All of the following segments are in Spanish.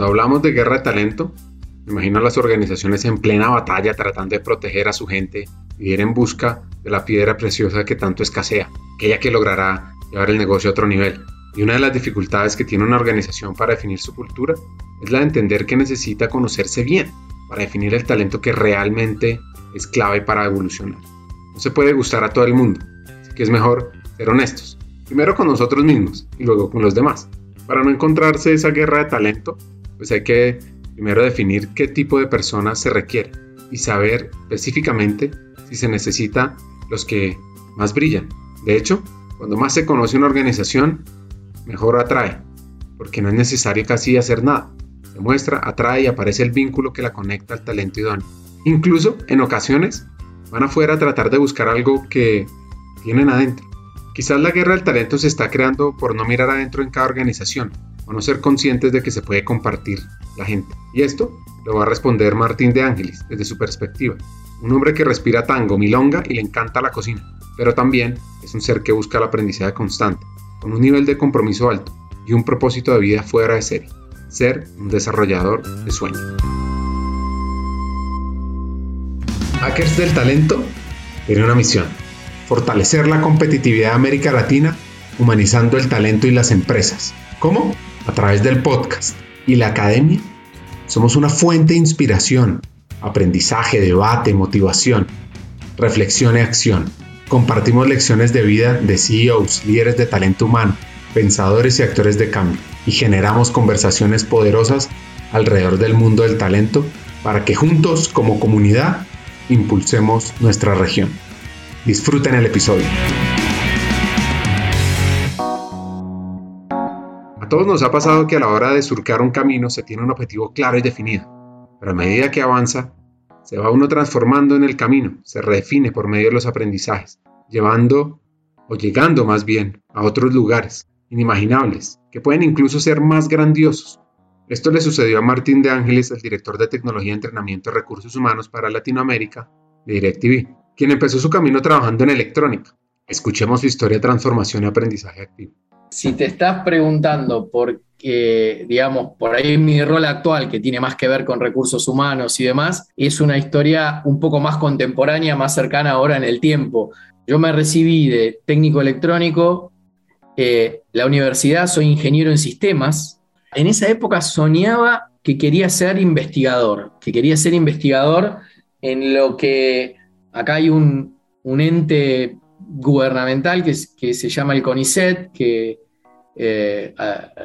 Cuando hablamos de guerra de talento, me imagino a las organizaciones en plena batalla tratando de proteger a su gente y ir en busca de la piedra preciosa que tanto escasea, aquella que logrará llevar el negocio a otro nivel. Y una de las dificultades que tiene una organización para definir su cultura es la de entender que necesita conocerse bien para definir el talento que realmente es clave para evolucionar. No se puede gustar a todo el mundo, así que es mejor ser honestos, primero con nosotros mismos y luego con los demás. Para no encontrarse esa guerra de talento, pues hay que primero definir qué tipo de personas se requiere y saber específicamente si se necesita los que más brillan. De hecho, cuando más se conoce una organización, mejor atrae, porque no es necesario casi hacer nada. Se muestra, atrae y aparece el vínculo que la conecta al talento idóneo. Incluso, en ocasiones, van afuera a tratar de buscar algo que tienen adentro. Quizás la guerra del talento se está creando por no mirar adentro en cada organización o no ser conscientes de que se puede compartir la gente. Y esto lo va a responder Martín de Ángeles desde su perspectiva. Un hombre que respira tango, milonga y le encanta la cocina, pero también es un ser que busca el aprendizaje constante, con un nivel de compromiso alto y un propósito de vida fuera de serie, ser un desarrollador de sueños. Hackers del Talento tiene una misión, fortalecer la competitividad de América Latina humanizando el talento y las empresas. ¿Cómo? A través del podcast y la academia. Somos una fuente de inspiración, aprendizaje, debate, motivación, reflexión y acción Compartimos lecciones de vida de CEOs, líderes de talento humano, pensadores y actores de cambio y generamos conversaciones poderosas alrededor del mundo del talento para que juntos como comunidad impulsemos nuestra región. Disfruten el episodio. Todos nos ha pasado que a la hora de surcar un camino se tiene un objetivo claro y definido, pero a medida que avanza se va uno transformando en el camino, se redefine por medio de los aprendizajes, llevando o llegando más bien a otros lugares inimaginables, que pueden incluso ser más grandiosos. Esto le sucedió a Martín de Ángeles, el director de tecnología, entrenamiento y recursos humanos para Latinoamérica de DirecTV, quien empezó su camino trabajando en electrónica. Escuchemos su historia de transformación y aprendizaje activo. Si te estás preguntando por que, digamos, por ahí mi rol actual, que tiene más que ver con recursos humanos y demás, es una historia un poco más contemporánea, más cercana ahora en el tiempo. Yo me recibí de técnico electrónico, eh, la universidad, soy ingeniero en sistemas. En esa época soñaba que quería ser investigador, que quería ser investigador en lo que acá hay un, ente gubernamental que, que se llama el CONICET, que eh,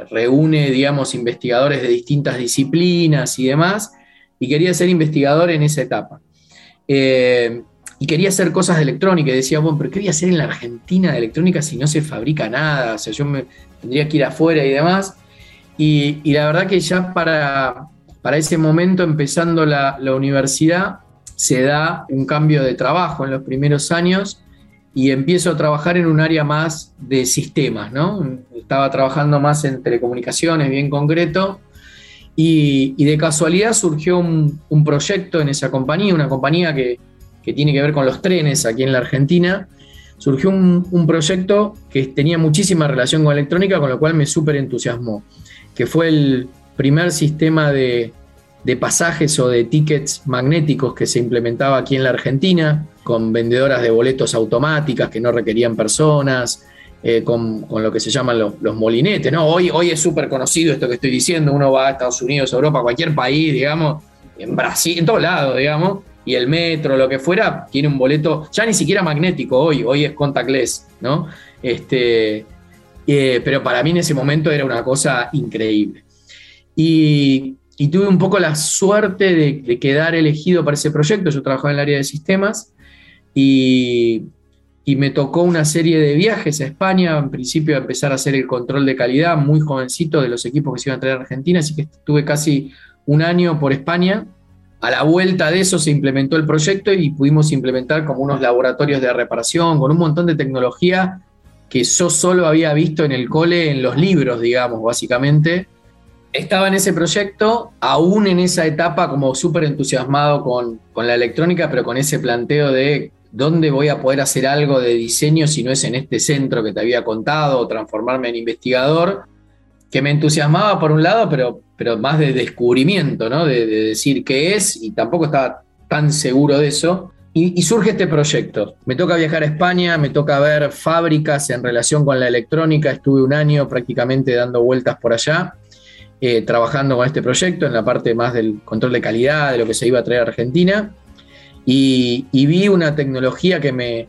reúne, digamos, investigadores de distintas disciplinas y demás, y quería ser investigador en esa etapa. Eh, y quería hacer cosas de electrónica, y decía, bueno, pero ¿qué voy a hacer en la Argentina de electrónica si no se fabrica nada? O sea, yo me tendría que ir afuera y demás. Y, la verdad que ya para, para ese momento, empezando la, la universidad, se da un cambio de trabajo en los primeros años y empiezo a trabajar en un área más de sistemas, ¿no? Estaba trabajando más en telecomunicaciones, bien concreto, y, de casualidad surgió un, proyecto en esa compañía, una compañía que, tiene que ver con los trenes aquí en la Argentina. Surgió un, proyecto que tenía muchísima relación con electrónica, con lo cual me súper entusiasmó, que fue el primer sistema de, de pasajes o de tickets magnéticos que se implementaba aquí en la Argentina con vendedoras de boletos automáticas que no requerían personas, eh, con, lo que se llaman los, molinetes. ¿no? Hoy, hoy es súper conocido esto que estoy diciendo, uno va a Estados Unidos, Europa, cualquier país, digamos, en Brasil, en todos lados, digamos, y el metro, lo que fuera, tiene un boleto, ya ni siquiera magnético hoy, hoy es contactless, ¿no? Este, eh, pero para mí en ese momento era una cosa increíble. Y, tuve un poco la suerte de, de, quedar elegido para ese proyecto. Yo trabajaba en el área de sistemas y, me tocó una serie de viajes a España, en principio a empezar a hacer el control de calidad muy jovencito de los equipos que se iban a traer a Argentina, así que estuve casi un año por España. A la vuelta de eso se implementó el proyecto y pudimos implementar como unos laboratorios de reparación con un montón de tecnología que yo solo había visto en el cole, en los libros, digamos, básicamente. Estaba en ese proyecto, aún en esa etapa como súper entusiasmado con, con la electrónica, pero con ese planteo de ¿dónde voy a poder hacer algo de diseño si no es en este centro que te había contado o transformarme en investigador? que me entusiasmaba por un lado, pero, pero más de descubrimiento, ¿no? De, decir qué es, y tampoco estaba tan seguro de eso. Y, surge este proyecto. Me toca viajar a España, me toca ver fábricas en relación con la electrónica. Estuve un año prácticamente dando vueltas por allá, eh, trabajando con este proyecto en la parte más del control de calidad, de lo que se iba a traer a Argentina. Y, vi una tecnología que me,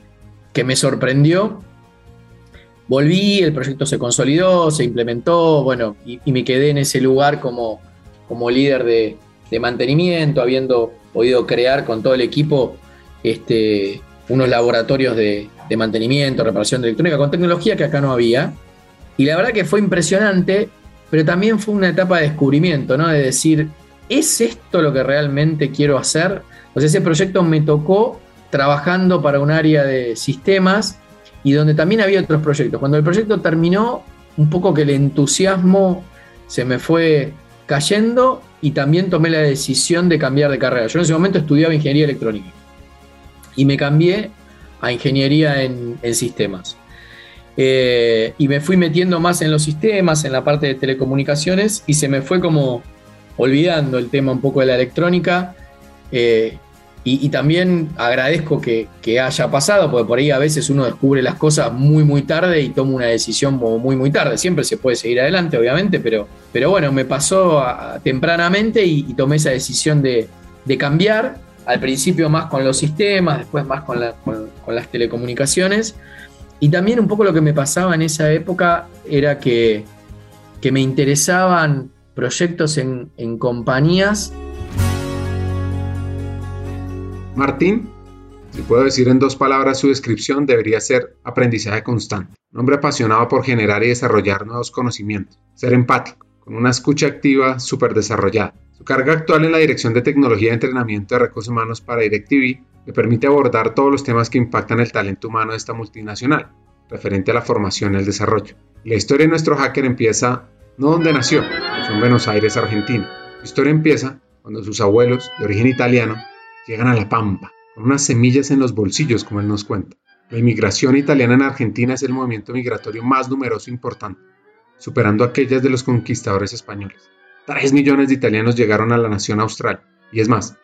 que me sorprendió volví, el proyecto se consolidó, se implementó, bueno, y, me quedé en ese lugar como, como líder de, mantenimiento, habiendo podido crear con todo el equipo este, unos laboratorios de, mantenimiento, reparación de electrónica, con tecnología que acá no había. Y la verdad que fue impresionante, pero también fue una etapa de descubrimiento, ¿no? De decir, ¿es esto lo que realmente quiero hacer? O ese proyecto me tocó trabajando para un área de sistemas y donde también había otros proyectos. Cuando el proyecto terminó, un poco que el entusiasmo se me fue cayendo y también tomé la decisión de cambiar de carrera. Yo en ese momento estudiaba ingeniería electrónica y me cambié a ingeniería en, sistemas. Eh, y me fui metiendo más en los sistemas, en la parte de telecomunicaciones y se me fue como olvidando el tema un poco de la electrónica. Eh, y, también agradezco que, haya pasado, porque por ahí a veces uno descubre las cosas muy, muy tarde y toma una decisión muy, muy tarde. Siempre se puede seguir adelante, obviamente, pero, pero bueno, me pasó tempranamente y, tomé esa decisión de, cambiar. Al principio más con los sistemas, después más con, las telecomunicaciones. Y también un poco lo que me pasaba en esa época era que, me interesaban proyectos en, en compañías Martín, si puedo decir en dos palabras su descripción, debería ser aprendizaje constante. Un hombre apasionado por generar y desarrollar nuevos conocimientos. Ser empático, con una escucha activa súper desarrollada. Su carga actual en la Dirección de Tecnología y Entrenamiento de Recursos Humanos para DirecTV le permite abordar todos los temas que impactan el talento humano de esta multinacional, referente a la formación y el desarrollo. La historia de nuestro hacker empieza no donde nació, fue en Buenos Aires, Argentina. Su historia empieza cuando sus abuelos, de origen italiano, llegan a La Pampa, con unas semillas en los bolsillos, como él nos cuenta. La inmigración italiana en Argentina es el movimiento migratorio más numeroso e importante, superando aquellas de los conquistadores españoles. Tres millones de italianos llegaron a la nación austral, y es más,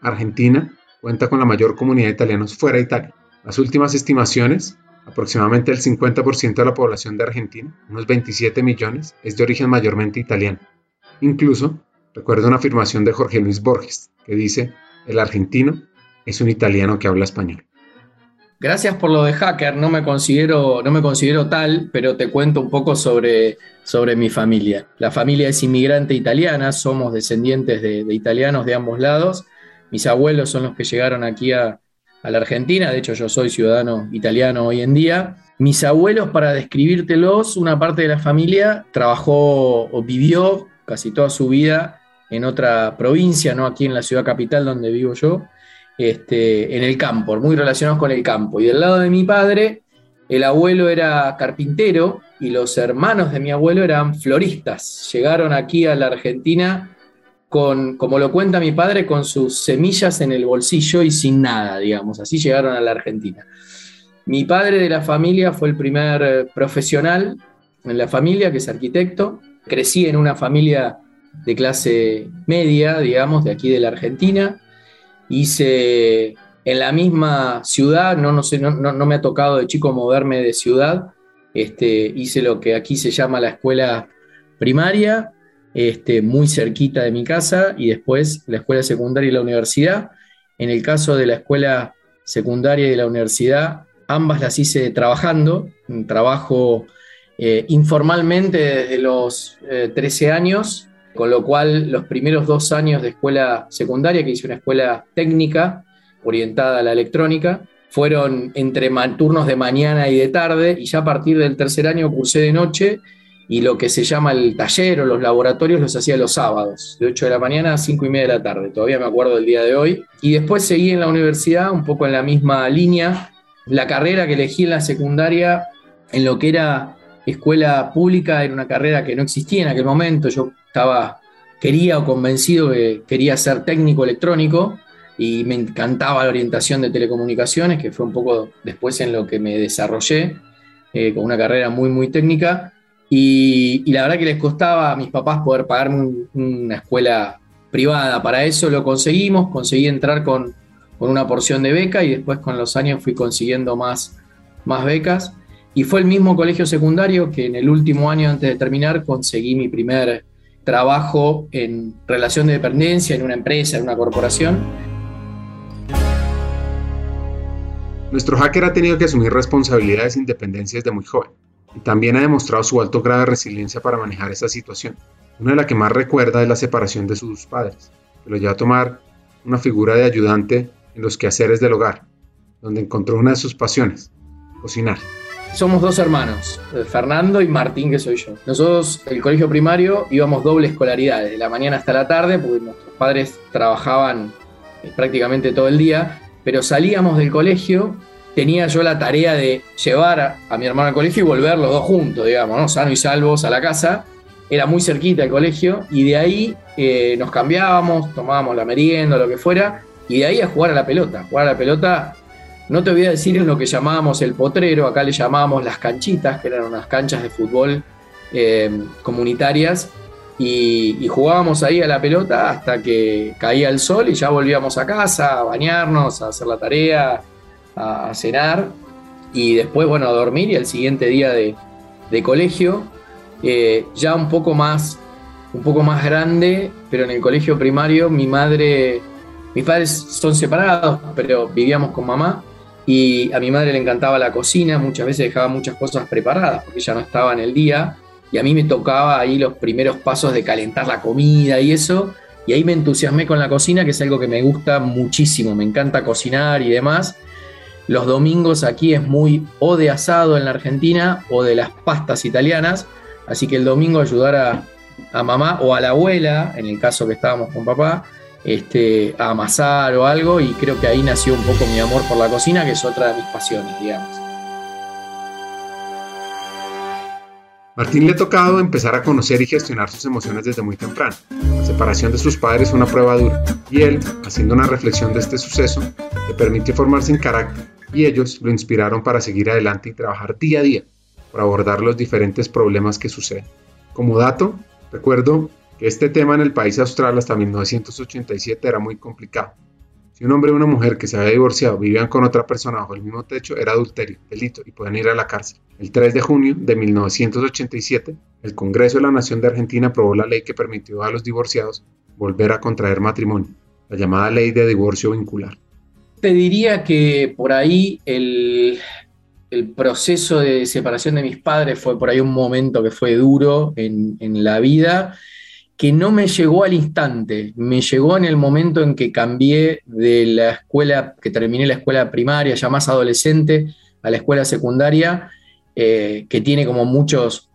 Argentina cuenta con la mayor comunidad de italianos fuera de Italia. Las últimas estimaciones, aproximadamente el 50% de la población de Argentina, unos 27 millones, es de origen mayormente italiano. Incluso, recuerdo una afirmación de Jorge Luis Borges, que dice, el argentino es un italiano que habla español. Gracias por lo de hacker, no me considero, no me considero tal, pero te cuento un poco sobre, sobre mi familia. La familia es inmigrante italiana, somos descendientes de, italianos de ambos lados. Mis abuelos son los que llegaron aquí a, a la Argentina, de hecho yo soy ciudadano italiano hoy en día. Mis abuelos, para describírtelos, una parte de la familia trabajó o vivió casi toda su vida en otra provincia, no aquí en la ciudad capital donde vivo yo, este, en el campo, muy relacionados con el campo. Y del lado de mi padre, el abuelo era carpintero y los hermanos de mi abuelo eran floristas. Llegaron aquí a la Argentina con, como lo cuenta mi padre, con sus semillas en el bolsillo y sin nada, digamos. Así llegaron a la Argentina. Mi padre de la familia fue el primer profesional en la familia, que es arquitecto. Crecí en una familia de clase media, digamos, de aquí de la Argentina. Hice en la misma ciudad, no, no, sé, no, no, me ha tocado de chico moverme de ciudad, este, hice lo que aquí se llama la escuela primaria, este, muy cerquita de mi casa, y después la escuela secundaria y la universidad. En el caso de la escuela secundaria y de la universidad, ambas las hice trabajando, trabajo eh, informalmente desde los 13 eh, años con lo cual los primeros dos años de escuela secundaria, que hice una escuela técnica orientada a la electrónica, fueron entre turnos de mañana y de tarde, y ya a partir del tercer año cursé de noche, y lo que se llama el taller o los laboratorios los hacía los sábados, de 8 de la mañana a 5 y media de la tarde, todavía me acuerdo del día de hoy. Y después seguí en la universidad, un poco en la misma línea, la carrera que elegí en la secundaria, en lo que era escuela pública, era una carrera que no existía en aquel momento, yo estaba, quería o convencido que quería ser técnico electrónico y me encantaba la orientación de telecomunicaciones, que fue un poco después en lo que me desarrollé, eh, con una carrera muy, muy técnica. Y, la verdad que les costaba a mis papás poder pagarme una escuela privada. Para eso lo conseguimos, conseguí entrar con, una porción de beca y después con los años fui consiguiendo más, más becas. Y fue el mismo colegio secundario que en el último año antes de terminar conseguí mi primer trabajo en relación de dependencia en una empresa, en una corporación. Nuestro hacker ha tenido que asumir responsabilidades e independencias de muy joven y también ha demostrado su alto grado de resiliencia para manejar esta situación. Una de las que más recuerda es la separación de sus padres, que lo llevó a tomar una figura de ayudante en los quehaceres del hogar, donde encontró una de sus pasiones, cocinar. Somos dos hermanos, eh, Fernando y Martín, que soy yo. Nosotros, el colegio primario, íbamos doble escolaridad, de la mañana hasta la tarde, porque nuestros padres trabajaban eh, prácticamente todo el día, pero salíamos del colegio tenía yo la tarea de llevar a, mi hermano al colegio y volver los dos juntos, digamos, ¿no? sano y salvos a la casa. Era muy cerquita el colegio y de ahí eh, nos cambiábamos, tomábamos la merienda, lo que fuera, y de ahí a jugar a la pelota. Jugar a la pelota, no te voy a decir en lo que llamábamos el potrero, acá le llamábamos las canchitas, que eran unas canchas de fútbol eh, comunitarias, y, jugábamos ahí a la pelota hasta que caía el sol y ya volvíamos a casa a bañarnos, a hacer la tarea, a, cenar y después, bueno, a dormir y al siguiente día de, colegio, eh, ya un poco más, un poco más grande, pero en el colegio primario mi madre, mis padres son separados, pero vivíamos con mamá y a mi madre le encantaba la cocina, muchas veces dejaba muchas cosas preparadas porque ella no estaba en el día y a mí me tocaba ahí los primeros pasos de calentar la comida y eso. Y ahí me entusiasmé con la cocina, que es algo que me gusta muchísimo, me encanta cocinar y demás. Los domingos aquí es muy o de asado en la Argentina o de las pastas italianas. Así que el domingo ayudar a, mamá o a la abuela, en el caso que estábamos con papá, este, a amasar o algo. Y creo que ahí nació un poco mi amor por la cocina, que es otra de mis pasiones, digamos. Martín le ha tocado empezar a conocer y gestionar sus emociones desde muy temprano. La separación de sus padres fue una prueba dura y él, haciendo una reflexión de este suceso, le permitió formarse en carácter y ellos lo inspiraron para seguir adelante y trabajar día a día por abordar los diferentes problemas que suceden. Como dato, recuerdo este tema en el país austral hasta 1987 era muy complicado. Si un hombre y una mujer que se había divorciado vivían con otra persona bajo el mismo techo, era adulterio, delito y podían ir a la cárcel. El 3 de junio de 1987, el Congreso de la Nación de Argentina aprobó la ley que permitió a los divorciados volver a contraer matrimonio, la llamada ley de divorcio vincular. Te diría que por ahí el, proceso de separación de mis padres fue por ahí un momento que fue duro en, la vida, que no me llegó al instante, me llegó en el momento en que cambié de la escuela, que terminé la escuela primaria, ya más adolescente, a la escuela secundaria, eh, que tiene como muchos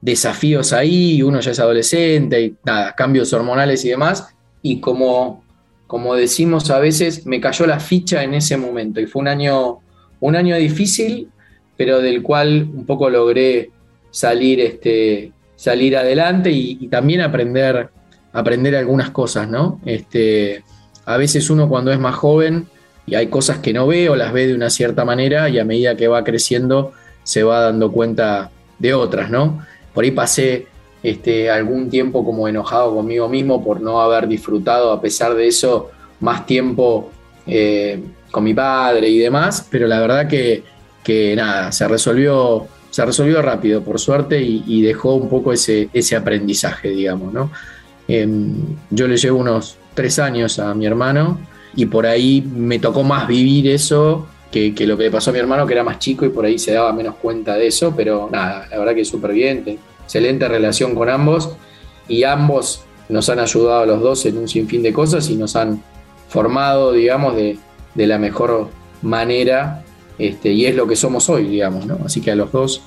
desafíos ahí, uno ya es adolescente y nada, cambios hormonales y demás, y como como decimos a veces, me cayó la ficha en ese momento y fue un año, un año difícil, pero del cual un poco logré salir, este, salir adelante y, también aprender, aprender algunas cosas, ¿no? Este, a veces uno cuando es más joven y hay cosas que no ve o las ve de una cierta manera y a medida que va creciendo se va dando cuenta de otras, ¿no? Por ahí pasé este, algún tiempo como enojado conmigo mismo por no haber disfrutado a pesar de eso más tiempo eh, con mi padre y demás, pero la verdad que, nada, se resolvió, se resolvió rápido por suerte y, dejó un poco ese, ese aprendizaje, digamos, ¿no? Em, yo le llevo unos tres años a mi hermano y por ahí me tocó más vivir eso que, lo que le pasó a mi hermano, que era más chico y por ahí se daba menos cuenta de eso, pero nada, la verdad que súper bien excelente relación con ambos y ambos nos han ayudado a los dos en un sinfín de cosas y nos han formado, digamos, de, la mejor manera este, y es lo que somos hoy, digamos, ¿no? Así que a los dos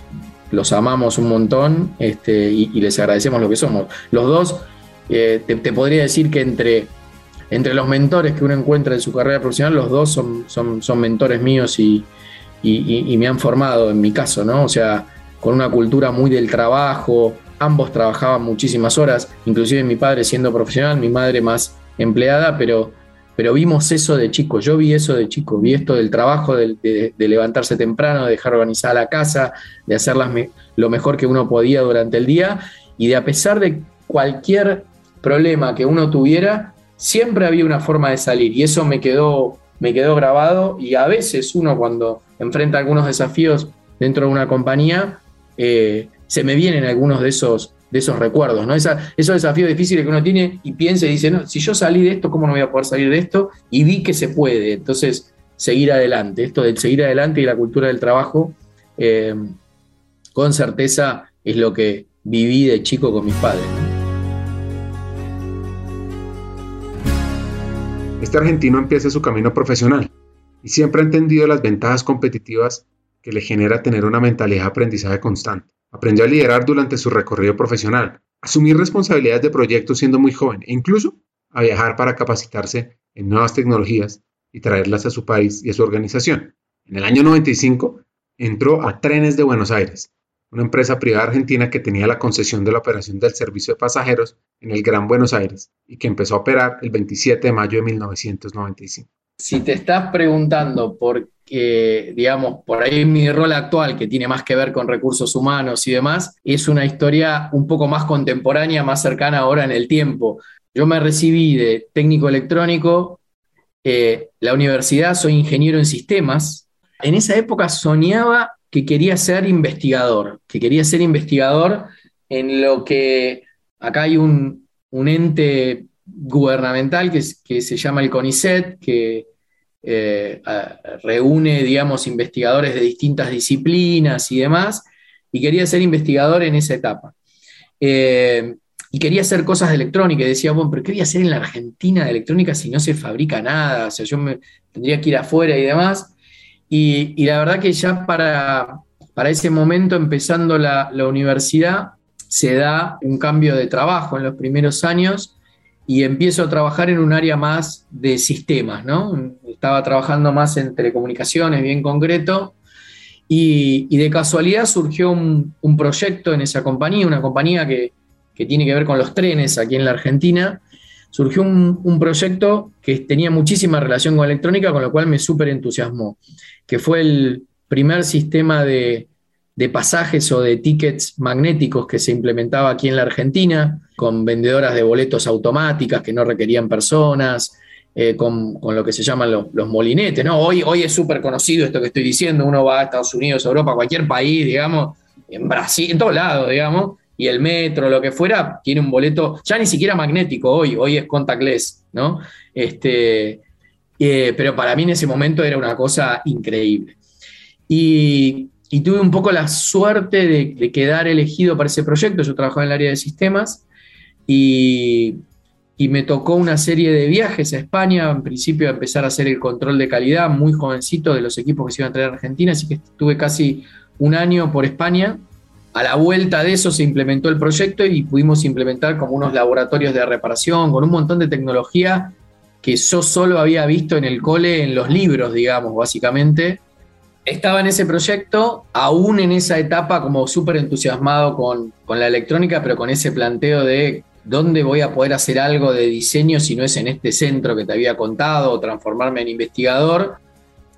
los amamos un montón este, y, les agradecemos lo que somos. Los dos, eh, te, podría decir que entre, entre los mentores que uno encuentra en su carrera profesional, los dos son, son, son mentores míos y, y, me han formado en mi caso, ¿no? O sea, con una cultura muy del trabajo, ambos trabajaban muchísimas horas, inclusive mi padre siendo profesional, mi madre más empleada, pero, pero vimos eso de chico, yo vi eso de chico, vi esto del trabajo, de, levantarse temprano, de dejar organizada la casa, de hacer lo mejor que uno podía durante el día y de a pesar de cualquier problema que uno tuviera, siempre había una forma de salir y eso me quedó, me quedó grabado y a veces uno cuando enfrenta algunos desafíos dentro de una compañía, eh, se me vienen algunos de esos, de esos recuerdos, ¿no? esos desafíos difíciles que uno tiene y piensa y dice, no, si yo salí de esto, ¿cómo no voy a poder salir de esto? Y vi que se puede, entonces seguir adelante. Esto del seguir adelante y la cultura del trabajo, eh, con certeza es lo que viví de chico con mis padres. Este argentino empieza su camino profesional y siempre ha entendido las ventajas competitivas que le genera tener una mentalidad de aprendizaje constante. Aprendió a liderar durante su recorrido profesional, asumir responsabilidades de proyectos siendo muy joven e incluso a viajar para capacitarse en nuevas tecnologías y traerlas a su país y a su organización. En el año 95 entró a Trenes de Buenos Aires, una empresa privada argentina que tenía la concesión de la operación del servicio de pasajeros en el Gran Buenos Aires y que empezó a operar el 27 de mayo de 1995. Si te estás preguntando por que, digamos, por ahí mi rol actual, que tiene más que ver con recursos humanos y demás, es una historia un poco más contemporánea, más cercana ahora en el tiempo. Yo me recibí de técnico electrónico, eh, la universidad, soy ingeniero en sistemas. En esa época soñaba que quería ser investigador, que quería ser investigador en lo que acá hay un, ente gubernamental que, que se llama el CONICET, que eh, reúne, digamos, investigadores de distintas disciplinas y demás, y quería ser investigador en esa etapa. Eh, y quería hacer cosas de electrónica, y decía, bueno, pero ¿qué voy a hacer en la Argentina de electrónica si no se fabrica nada? O sea, yo me, tendría que ir afuera y demás. Y, la verdad que ya para, para ese momento, empezando la, la universidad, se da un cambio de trabajo en los primeros años y empiezo a trabajar en un área más de sistemas, ¿no? Estaba trabajando más en telecomunicaciones, bien concreto, y, de casualidad surgió un, proyecto en esa compañía, una compañía que, tiene que ver con los trenes aquí en la Argentina. Surgió un, proyecto que tenía muchísima relación con electrónica, con lo cual me súper entusiasmó, que fue el primer sistema de, de pasajes o de tickets magnéticos que se implementaba aquí en la Argentina, con vendedoras de boletos automáticas que no requerían personas, eh, con, lo que se llaman los, molinetes. ¿no? Hoy, hoy es súper conocido esto que estoy diciendo, uno va a Estados Unidos, Europa, cualquier país, digamos, en Brasil, en todos lados, digamos, y el metro, lo que fuera, tiene un boleto, ya ni siquiera magnético hoy, hoy es contactless, ¿no? Este, eh, pero para mí en ese momento era una cosa increíble. Y y tuve un poco la suerte de, quedar elegido para ese proyecto. Yo trabajaba en el área de sistemas y, me tocó una serie de viajes a España, en principio a empezar a hacer el control de calidad muy jovencito de los equipos que se iban a traer a Argentina, así que estuve casi un año por España. A la vuelta de eso se implementó el proyecto y pudimos implementar como unos laboratorios de reparación con un montón de tecnología que yo solo había visto en el cole, en los libros, digamos, básicamente estaba en ese proyecto, aún en esa etapa como súper entusiasmado con, la electrónica, pero con ese planteo de dónde voy a poder hacer algo de diseño si no es en este centro que te había contado o transformarme en investigador,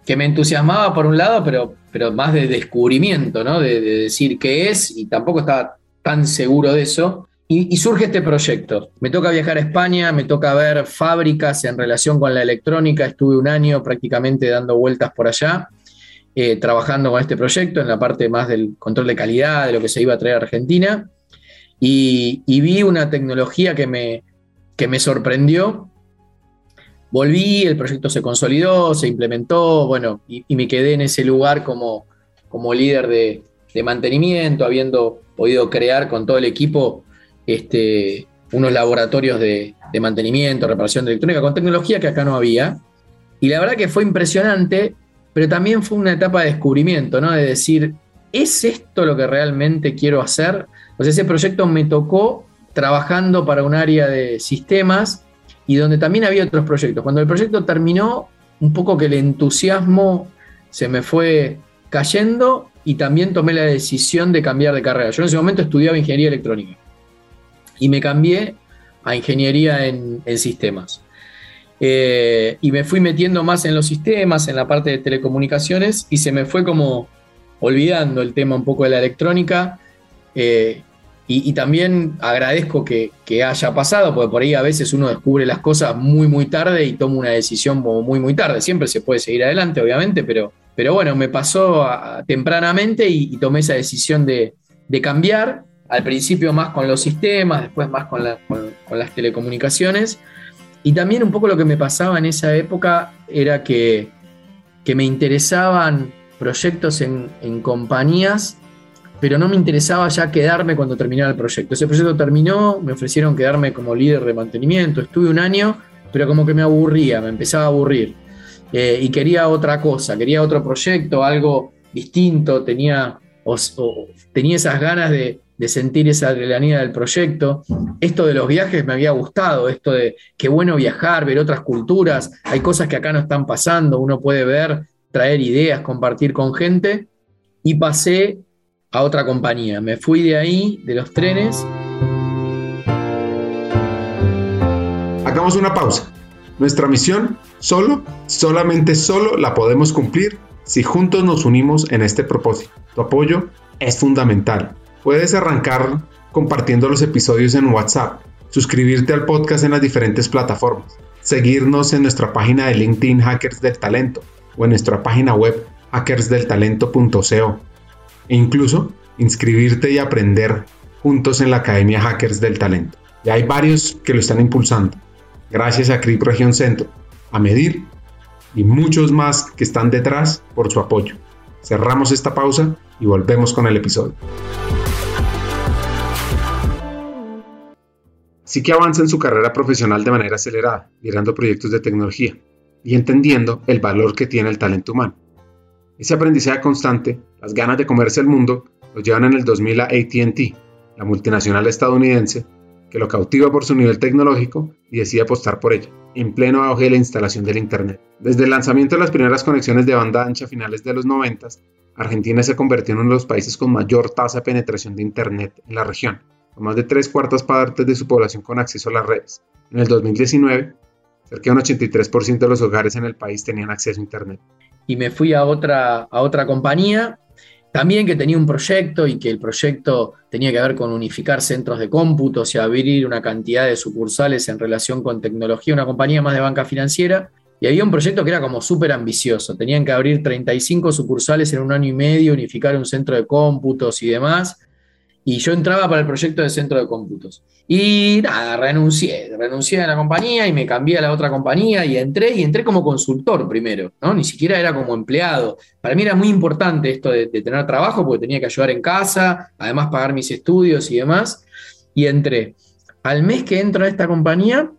que me entusiasmaba por un lado, pero, pero más de descubrimiento, ¿no? de, decir qué es, y tampoco estaba tan seguro de eso. Y, surge este proyecto. Me toca viajar a España, me toca ver fábricas en relación con la electrónica, estuve un año prácticamente dando vueltas por allá eh, trabajando con este proyecto en la parte más del control de calidad, de lo que se iba a traer a Argentina, y, vi una tecnología que me, que me sorprendió. Volví, el proyecto se consolidó, se implementó, bueno, y, me quedé en ese lugar como, como líder de, mantenimiento, habiendo podido crear con todo el equipo este, unos laboratorios de, de, mantenimiento, reparación de electrónica, con tecnología que acá no había. Y la verdad que fue impresionante pero también fue una etapa de descubrimiento, ¿no? De decir, ¿es esto lo que realmente quiero hacer? O sea, ese proyecto me tocó trabajando para un área de sistemas y donde también había otros proyectos. Cuando el proyecto terminó, un poco que el entusiasmo se me fue cayendo y también tomé la decisión de cambiar de carrera. Yo en ese momento estudiaba ingeniería electrónica y me cambié a ingeniería en, en sistemas. Eh, y me fui metiendo más en los sistemas, en la parte de telecomunicaciones, y se me fue como olvidando el tema un poco de la electrónica. Eh, y, también agradezco que, haya pasado, porque por ahí a veces uno descubre las cosas muy, muy tarde y toma una decisión muy, muy tarde. Siempre se puede seguir adelante, obviamente, pero, pero bueno, me pasó tempranamente y, tomé esa decisión de, cambiar. Al principio más con los sistemas, después más con, las telecomunicaciones. Y también un poco lo que me pasaba en esa época era que, me interesaban proyectos en, en compañías pero no me interesaba ya quedarme cuando terminara el proyecto. Ese proyecto terminó, me ofrecieron quedarme como líder de mantenimiento, estuve un año, pero como que me aburría, me empezaba a aburrir. Eh, y quería otra cosa, quería otro proyecto, algo distinto, tenía, tenía esas ganas de, sentir esa adrenalina del proyecto. Esto de los viajes me había gustado, esto de qué bueno viajar, ver otras culturas, hay cosas que acá no están pasando, uno puede ver, traer ideas, compartir con gente. Y pasé a otra compañía. Me fui de ahí, de los trenes. Hagamos una pausa. Nuestra misión solo, solamente solo la podemos cumplir si juntos nos unimos en este propósito. Tu apoyo es fundamental. Puedes arrancar compartiendo los episodios en WhatsApp, suscribirte al podcast en las diferentes plataformas, seguirnos en nuestra página de LinkedIn Hackers del Talento o en nuestra página web hackersdeltalento.co e incluso inscribirte y aprender juntos en la Academia Hackers del Talento. Ya hay varios que lo están impulsando, gracias a CRIP Región Centro, a Medir y muchos más que están detrás por su apoyo. Cerramos esta pausa y volvemos con el episodio. Sí que avanza en su carrera profesional de manera acelerada, liderando proyectos de tecnología y entendiendo el valor que tiene el talento humano. Ese aprendizaje constante, las ganas de comerse el mundo, lo llevan en el 2000 a ATT, la multinacional estadounidense, que lo cautiva por su nivel tecnológico y decide apostar por ella, en pleno auge de la instalación del Internet. Desde el lanzamiento de las primeras conexiones de banda ancha a finales de los 90, Argentina se convirtió en uno de los países con mayor tasa de penetración de Internet en la región, más de tres cuartas partes de su población con acceso a las redes. En el 2019, cerca de un 83% de los hogares en el país tenían acceso a Internet y me fui a otra, a otra compañía, también que tenía un proyecto y que el proyecto tenía que ver con unificar centros de cómputo, y abrir una cantidad de sucursales en relación con tecnología, una compañía más de banca financiera. Y había un proyecto que era como súper ambicioso. Tenían que abrir 35 sucursales en un año y medio, unificar un centro de cómputos y demás y yo entraba para el proyecto de centro de cómputos. Y nada, renuncié, renuncié a la compañía y me cambié a la otra compañía y entré y entré como consultor primero, ¿no? Ni siquiera era como empleado. Para mí era muy importante esto de, tener trabajo porque tenía que ayudar en casa, además pagar mis estudios y demás. Y entré. Al mes que entro a esta compañía,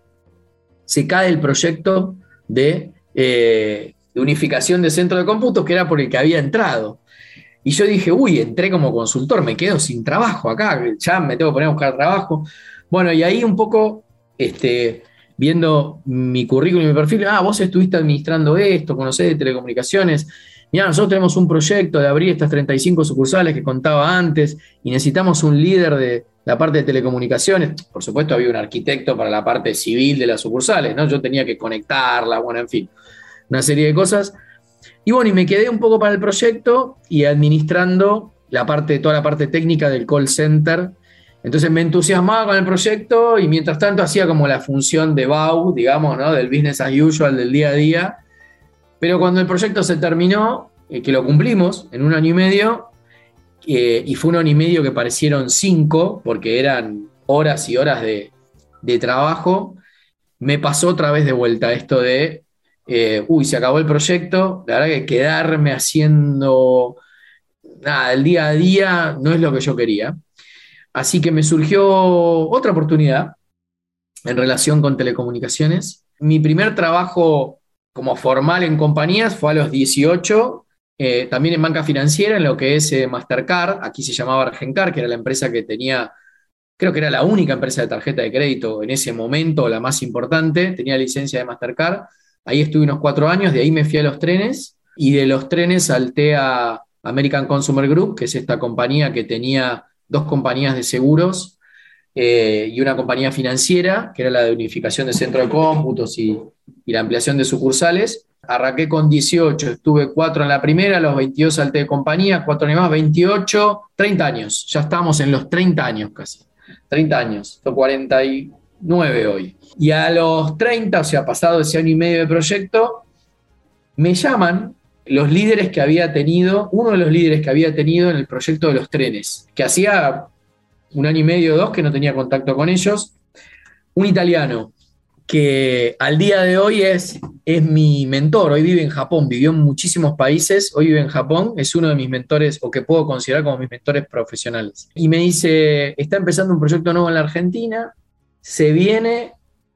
se cae el proyecto de, eh, de unificación de centro de cómputos que era por el que había entrado. Y yo dije, uy, entré como consultor, me quedo sin trabajo acá, ya me tengo que poner a buscar trabajo. Bueno, y ahí un poco, este, viendo mi currículum y mi perfil, ah, vos estuviste administrando esto, conocés de telecomunicaciones. Mira, nosotros tenemos un proyecto de abrir estas 35 sucursales que contaba antes y necesitamos un líder de la parte de telecomunicaciones. Por supuesto, había un arquitecto para la parte civil de las sucursales, ¿no? Yo tenía que conectarla, bueno, en fin, una serie de cosas. Y bueno, y me quedé un poco para el proyecto y administrando la parte, toda la parte técnica del call center. Entonces me entusiasmaba con el proyecto y mientras tanto hacía como la función de BAU, digamos, ¿no? del business as usual, del día a día. Pero cuando el proyecto se terminó, eh, que lo cumplimos en un año y medio, eh, y fue un año y medio que parecieron cinco, porque eran horas y horas de, de trabajo, me pasó otra vez de vuelta esto de eh, uy, se acabó el proyecto, la verdad que quedarme haciendo nada, el día a día no es lo que yo quería. Así que me surgió otra oportunidad en relación con telecomunicaciones. Mi primer trabajo como formal en compañías fue a los 18, eh, también en banca financiera, en lo que es eh, Mastercard, aquí se llamaba Argencar, que era la empresa que tenía, creo que era la única empresa de tarjeta de crédito en ese momento, la más importante, tenía licencia de Mastercard Ahí estuve unos cuatro años, de ahí me fui a los trenes y de los trenes salté a American Consumer Group, que es esta compañía que tenía dos compañías de seguros eh, y una compañía financiera, que era la de unificación de centro de cómputos y, y la ampliación de sucursales. Arranqué con 18, estuve 4 en la primera, los 22 salté de compañía, 4 años más, 28, 30 años. Ya estamos en los 30 años casi. 30 años, estoy 49 hoy. Y a los 30, o sea, pasado ese año y medio de proyecto, me llaman los líderes que había tenido, uno de los líderes que había tenido en el proyecto de los trenes, que hacía un año y medio o dos que no tenía contacto con ellos, un italiano que al día de hoy es, es mi mentor, hoy vive en Japón, vivió en muchísimos países, hoy vive en Japón, es uno de mis mentores o que puedo considerar como mis mentores profesionales. Y me dice, está empezando un proyecto nuevo en la Argentina, se viene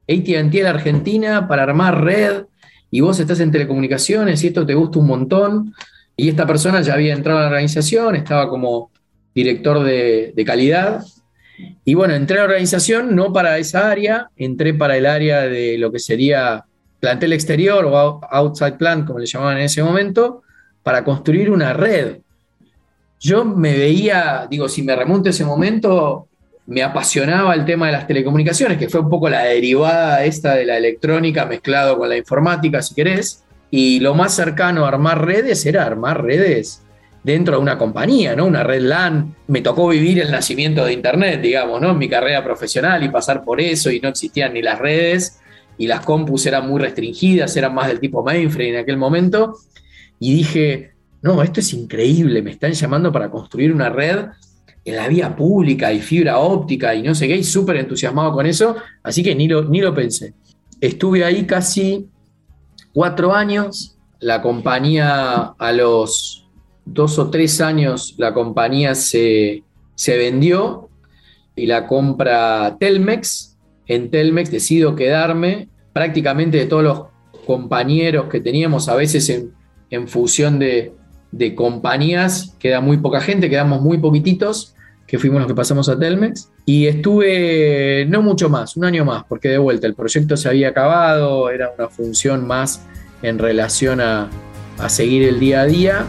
ATT a Argentina para armar red y vos estás en telecomunicaciones y esto te gusta un montón. Y esta persona ya había entrado a la organización, estaba como director de, de calidad y bueno, entré a la organización no para esa área, entré para el área de lo que sería plantel exterior o outside plant, como le llamaban en ese momento, para construir una red. Yo me veía, digo, si me remonto a ese momento, me apasionaba el tema de las telecomunicaciones, que fue un poco la derivada esta de la electrónica mezclado con la informática, si querés. Y lo más cercano a armar redes era armar redes dentro de una compañía, ¿no? Una red LAN. Me tocó vivir el nacimiento de Internet, digamos, ¿no? En mi carrera profesional y pasar por eso y no existían ni las redes y las compus eran muy restringidas, eran más del tipo mainframe en aquel momento. Y dije, no, esto es increíble, me están llamando para construir una red en la vía pública y fibra óptica y no sé qué, y súper entusiasmado con eso, así que ni lo, ni lo pensé. Estuve ahí casi cuatro años, la compañía a los dos o tres años la compañía se, vendió y la compra Telmex. En Telmex decido quedarme prácticamente de todos los compañeros que teníamos, a veces en, en función de, de, compañías, queda muy poca gente, quedamos muy poquititos, que fuimos los que pasamos a Telmex. Y estuve no mucho más, un año más, porque de vuelta el proyecto se había acabado, era una función más en relación a, a seguir el día a día.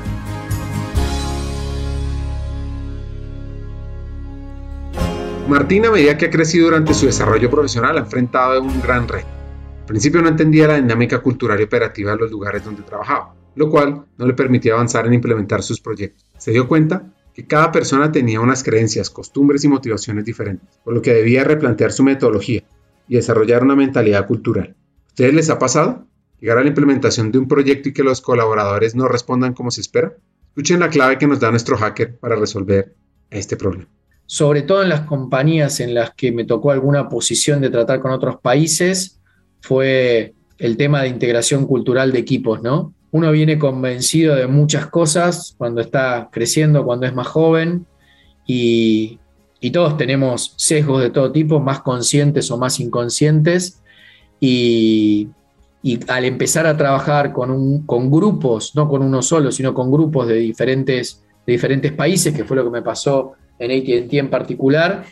Martín, a medida que ha crecido durante su desarrollo profesional, ha enfrentado un gran reto. Al principio no entendía la dinámica cultural y operativa de los lugares donde trabajaba, lo cual no le permitía avanzar en implementar sus proyectos. Se dio cuenta que cada persona tenía unas creencias, costumbres y motivaciones diferentes, por lo que debía replantear su metodología y desarrollar una mentalidad cultural. ¿A ustedes les ha pasado? Llegar a la implementación de un proyecto y que los colaboradores no respondan como se espera. Escuchen la clave que nos da nuestro hacker para resolver este problema sobre todo en las compañías en las que me tocó alguna posición de tratar con otros países, fue el tema de integración cultural de equipos, ¿no? Uno viene convencido de muchas cosas cuando está creciendo, cuando es más joven, y, todos tenemos sesgos de todo tipo, más conscientes o más inconscientes, y, al empezar a trabajar con, grupos, no con uno solo, sino con grupos de diferentes, de diferentes países, que fue lo que me pasó en ATT en particular.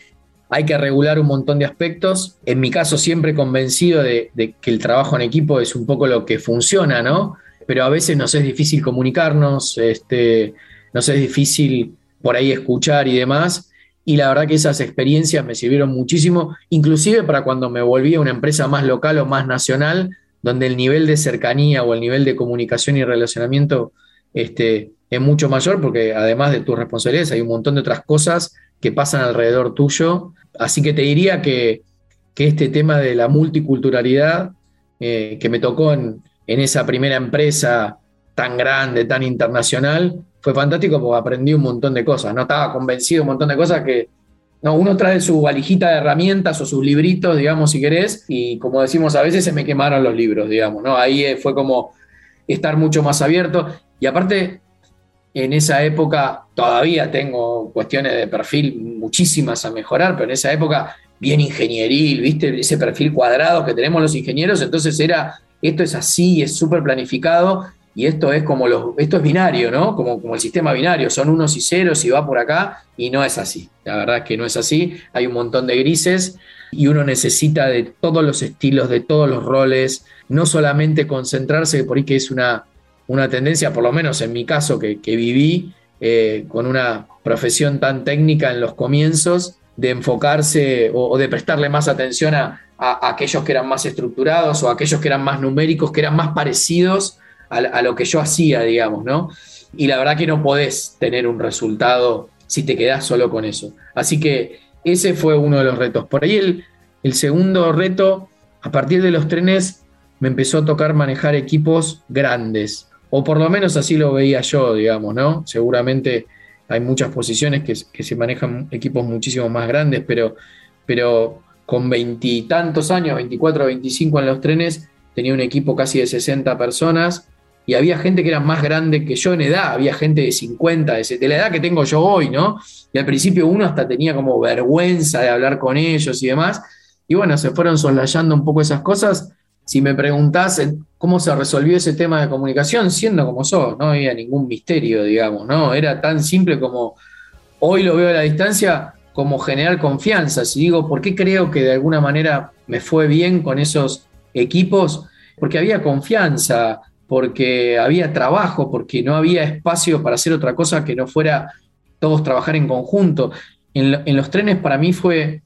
Hay que regular un montón de aspectos. En mi caso, siempre convencido de, que el trabajo en equipo es un poco lo que funciona, ¿no? Pero a veces nos es difícil comunicarnos, este, nos es difícil por ahí escuchar y demás. Y la verdad que esas experiencias me sirvieron muchísimo, inclusive para cuando me volví a una empresa más local o más nacional, donde el nivel de cercanía o el nivel de comunicación y relacionamiento este, es mucho mayor porque además de tus responsabilidades hay un montón de otras cosas que pasan alrededor tuyo. Así que te diría que, este tema de la multiculturalidad eh, que me tocó en, esa primera empresa tan grande, tan internacional, fue fantástico porque aprendí un montón de cosas. No estaba convencido un montón de cosas que no, uno trae su valijita de herramientas o sus libritos, digamos, si querés, y como decimos a veces se me quemaron los libros, digamos, ¿no? Ahí eh, fue como estar mucho más abierto. Y aparte, en esa época todavía tengo cuestiones de perfil muchísimas a mejorar, pero en esa época bien ingenieril, ¿viste? Ese perfil cuadrado que tenemos los ingenieros, entonces era, esto es así, es súper planificado y esto es como los, esto es binario, ¿no? Como, como el sistema binario, son unos y ceros y va por acá y no es así. La verdad es que no es así, hay un montón de grises y uno necesita de todos los estilos, de todos los roles, no solamente concentrarse, por ahí que es una una tendencia, por lo menos en mi caso, que, viví eh, con una profesión tan técnica en los comienzos, de enfocarse o, de prestarle más atención a, a, aquellos que eran más estructurados o aquellos que eran más numéricos, que eran más parecidos a, a, lo que yo hacía, digamos, ¿no? Y la verdad que no podés tener un resultado si te quedás solo con eso. Así que ese fue uno de los retos. Por ahí el, el segundo reto, a partir de los trenes, me empezó a tocar manejar equipos grandes, o por lo menos así lo veía yo, digamos, ¿no? Seguramente hay muchas posiciones que, se manejan equipos muchísimo más grandes, pero, pero con veintitantos años, 24 o 25 en los trenes, tenía un equipo casi de 60 personas y había gente que era más grande que yo en edad, había gente de 50, de, la edad que tengo yo hoy, ¿no? Y al principio uno hasta tenía como vergüenza de hablar con ellos y demás. Y bueno, se fueron soslayando un poco esas cosas. Si me preguntás cómo se resolvió ese tema de comunicación, siendo como sos, no había ningún misterio, digamos, ¿no? Era tan simple como hoy lo veo a la distancia, como generar confianza. Si digo, ¿por qué creo que de alguna manera me fue bien con esos equipos? Porque había confianza, porque había trabajo, porque no había espacio para hacer otra cosa que no fuera todos trabajar en conjunto. En, los trenes para mí fue,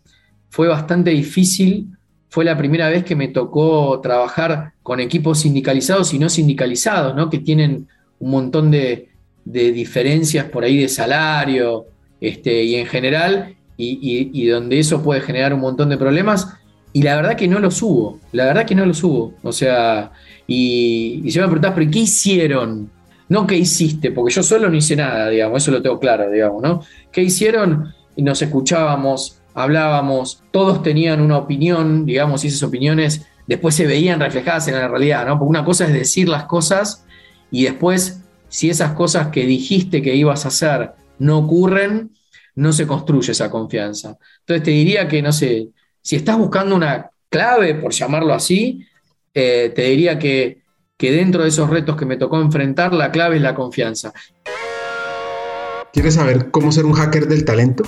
fue bastante difícil. Fue la primera vez que me tocó trabajar con equipos sindicalizados y no sindicalizados, ¿no? que tienen un montón de, diferencias por ahí de salario este, y en general, y, donde eso puede generar un montón de problemas. Y la verdad que no los hubo, la verdad que no los hubo. O sea, y, y si me preguntás, ¿pero qué hicieron? No qué hiciste, porque yo solo no hice nada, digamos, eso lo tengo claro, digamos, ¿no? ¿Qué hicieron? Nos escuchábamos, hablábamos, todos tenían una opinión, digamos, y esas opiniones después se veían reflejadas en la realidad, ¿no? Porque una cosa es decir las cosas y después, si esas cosas que dijiste que ibas a hacer no ocurren, no se construye esa confianza. Entonces te diría que, no sé, si estás buscando una clave, por llamarlo así, eh, te diría que, que dentro de esos retos que me tocó enfrentar, la clave es la confianza. ¿Quieres saber cómo ser un hacker del talento?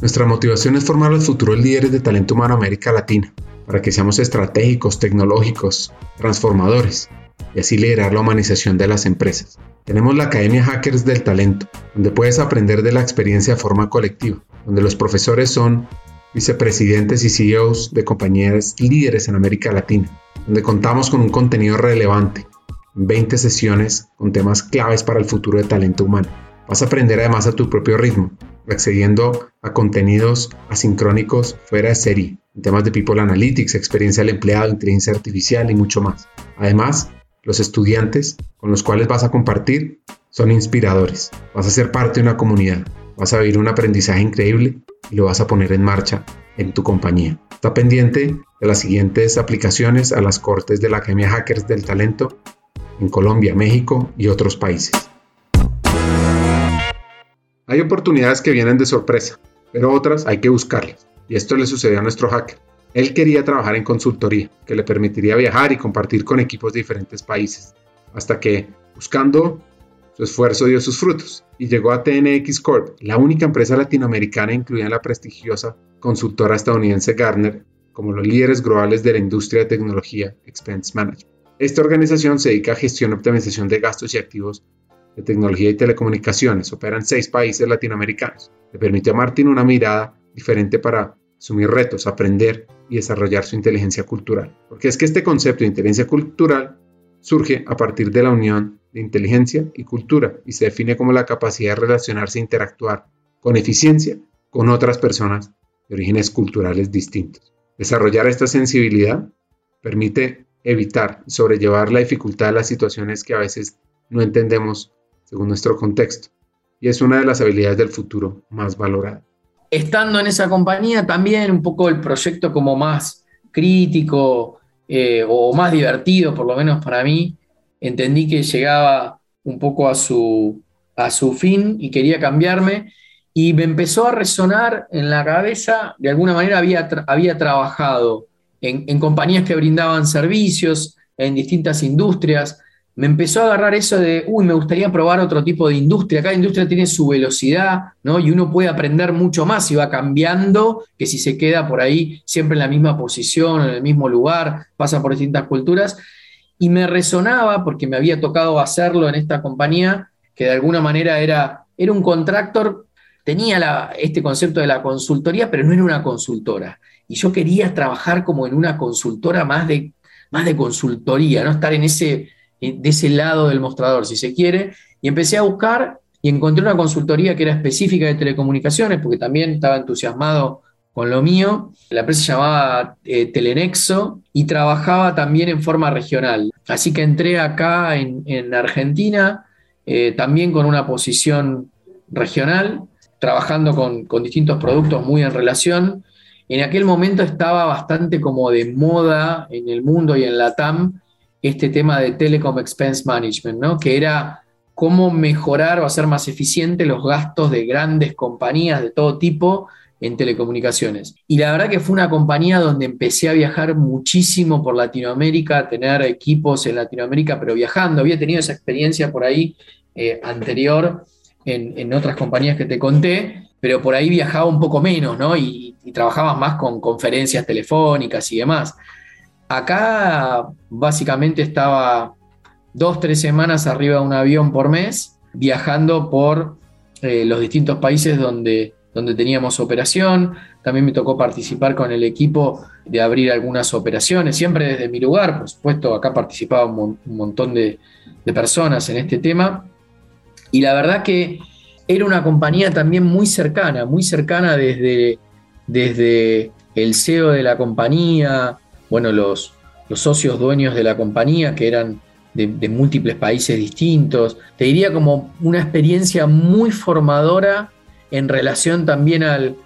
Nuestra motivación es formar los futuros líderes de talento humano América Latina, para que seamos estratégicos, tecnológicos, transformadores, y así liderar la humanización de las empresas. Tenemos la Academia Hackers del Talento, donde puedes aprender de la experiencia de forma colectiva, donde los profesores son vicepresidentes y CEOs de compañías líderes en América Latina, donde contamos con un contenido relevante, 20 sesiones con temas claves para el futuro de talento humano. Vas a aprender además a tu propio ritmo, accediendo a contenidos asincrónicos fuera de serie, en temas de People Analytics, experiencia del empleado, inteligencia artificial y mucho más. Además, los estudiantes con los cuales vas a compartir son inspiradores. Vas a ser parte de una comunidad, vas a vivir un aprendizaje increíble y lo vas a poner en marcha en tu compañía. Está pendiente de las siguientes aplicaciones a las cortes de la Academia Hackers del Talento en Colombia, México y otros países. Hay oportunidades que vienen de sorpresa, pero otras hay que buscarlas. Y esto le sucedió a nuestro hacker. Él quería trabajar en consultoría, que le permitiría viajar y compartir con equipos de diferentes países, hasta que, buscando su esfuerzo dio sus frutos y llegó a TNX Corp, la única empresa latinoamericana incluida en la prestigiosa consultora estadounidense Gartner como los líderes globales de la industria de tecnología Expense Management. Esta organización se dedica a gestión y optimización de gastos y activos de tecnología y telecomunicaciones. Opera en seis países latinoamericanos. Le permitió a Martín una mirada diferente para asumir retos, aprender y desarrollar su inteligencia cultural. Porque es que este concepto de inteligencia cultural surge a partir de la unión de inteligencia y cultura y se define como la capacidad de relacionarse e interactuar con eficiencia con otras personas de orígenes culturales distintos. Desarrollar esta sensibilidad permite evitar sobrellevar la dificultad de las situaciones que a veces no entendemos según nuestro contexto y es una de las habilidades del futuro más valorada. Estando en esa compañía también un poco el proyecto como más crítico eh, o más divertido, por lo menos para mí, entendí que llegaba un poco a su, a su fin y quería cambiarme. Y me empezó a resonar en la cabeza, de alguna manera había, había trabajado en, en, compañías que brindaban servicios, en distintas industrias. Me empezó a agarrar eso de, uy, me gustaría probar otro tipo de industria. Cada industria tiene su velocidad, ¿no? Y uno puede aprender mucho más y va cambiando que si se queda por ahí siempre en la misma posición, en el mismo lugar, pasa por distintas culturas y me resonaba, porque me había tocado hacerlo en esta compañía, que de alguna manera era, era un contractor, tenía este concepto de la consultoría, pero no era una consultora. y yo quería trabajar como en una consultora más de, más de consultoría, no estar en ese, de ese lado del mostrador, si se quiere, y empecé a buscar y encontré una consultoría que era específica de telecomunicaciones, porque también estaba entusiasmado con lo mío. La empresa se llamaba eh, Telenexo y trabajaba también en forma regional. Así que entré acá en, Argentina, eh, también con una posición regional, trabajando con, con, distintos productos muy en relación. En aquel momento estaba bastante como de moda en el mundo y en la TAM este tema de Telecom Expense Management, ¿no? que era cómo mejorar o hacer más eficiente los gastos de grandes compañías de todo tipo en telecomunicaciones. Y la verdad que fue una compañía donde empecé a viajar muchísimo por Latinoamérica, a tener equipos en Latinoamérica, pero viajando. Había tenido esa experiencia por ahí eh, anterior en, otras compañías que te conté, pero por ahí viajaba un poco menos, ¿no? Y, y trabajaba más con conferencias telefónicas y demás. Acá básicamente estaba dos, tres semanas arriba de un avión por mes, viajando por eh, los distintos países donde donde teníamos operación. También me tocó participar con el equipo de abrir algunas operaciones, siempre desde mi lugar, por supuesto, acá participaba un, montón de, personas en este tema. Y la verdad que era una compañía también muy cercana, muy cercana desde, desde el CEO de la compañía, bueno, los, socios dueños de la compañía, que eran de, de, múltiples países distintos. Te diría como una experiencia muy formadora en relación también al,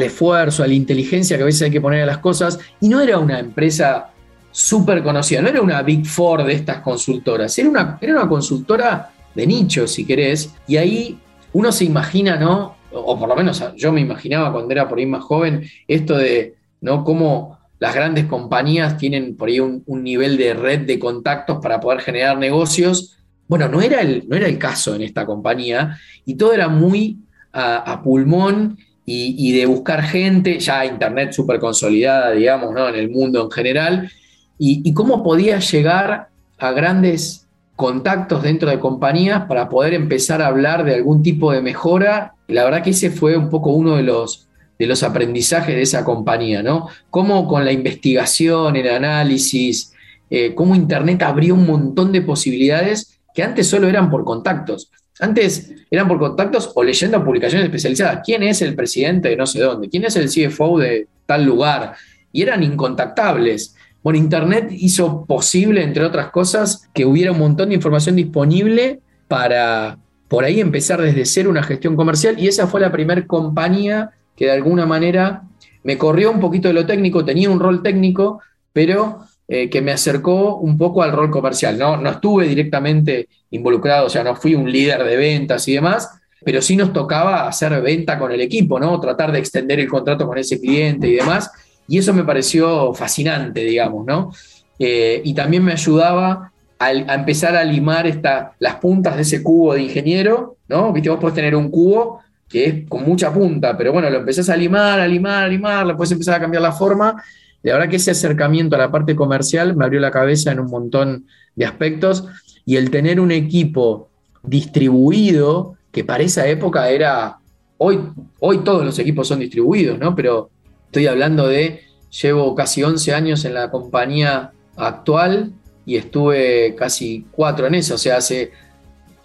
esfuerzo, a la inteligencia que a veces hay que poner a las cosas. Y no era una empresa súper conocida, no era una Big Four de estas consultoras, era una, era una consultora de nicho, si querés. Y ahí uno se imagina, ¿no? O por lo menos yo me imaginaba cuando era por ahí más joven, esto de, ¿no? Cómo las grandes compañías tienen por ahí un, nivel de red de contactos para poder generar negocios. Bueno, no era, el, no era el caso en esta compañía y todo era muy a, pulmón y, de buscar gente, ya Internet súper consolidada, digamos, ¿no? en el mundo en general, y, cómo podía llegar a grandes contactos dentro de compañías para poder empezar a hablar de algún tipo de mejora. La verdad que ese fue un poco uno de los, de los aprendizajes de esa compañía, ¿no? Cómo con la investigación, el análisis, eh, cómo Internet abrió un montón de posibilidades que antes solo eran por contactos. Antes eran por contactos o leyendo publicaciones especializadas. ¿Quién es el presidente de no sé dónde? ¿Quién es el CFO de tal lugar? Y eran incontactables. Bueno, Internet hizo posible, entre otras cosas, que hubiera un montón de información disponible para por ahí empezar desde cero una gestión comercial. Y esa fue la primera compañía que de alguna manera me corrió un poquito de lo técnico, tenía un rol técnico, pero eh, que me acercó un poco al rol comercial. No, no estuve directamente involucrado, o sea, no fui un líder de ventas y demás, pero sí nos tocaba hacer venta con el equipo, ¿no? Tratar de extender el contrato con ese cliente y demás. Y eso me pareció fascinante, digamos, ¿no? Eh, y también me ayudaba a, empezar a limar esta, las puntas de ese cubo de ingeniero, ¿no? Viste, vos podés tener un cubo que es con mucha punta, pero bueno, lo empezás a limar, a limar, a limar, le puedes a cambiar la forma la verdad que ese acercamiento a la parte comercial me abrió la cabeza en un montón de aspectos y el tener un equipo distribuido, que para esa época era, hoy, hoy todos los equipos son distribuidos, ¿no? Pero estoy hablando de, llevo casi 11 años en la compañía actual y estuve casi cuatro en eso, o sea, hace,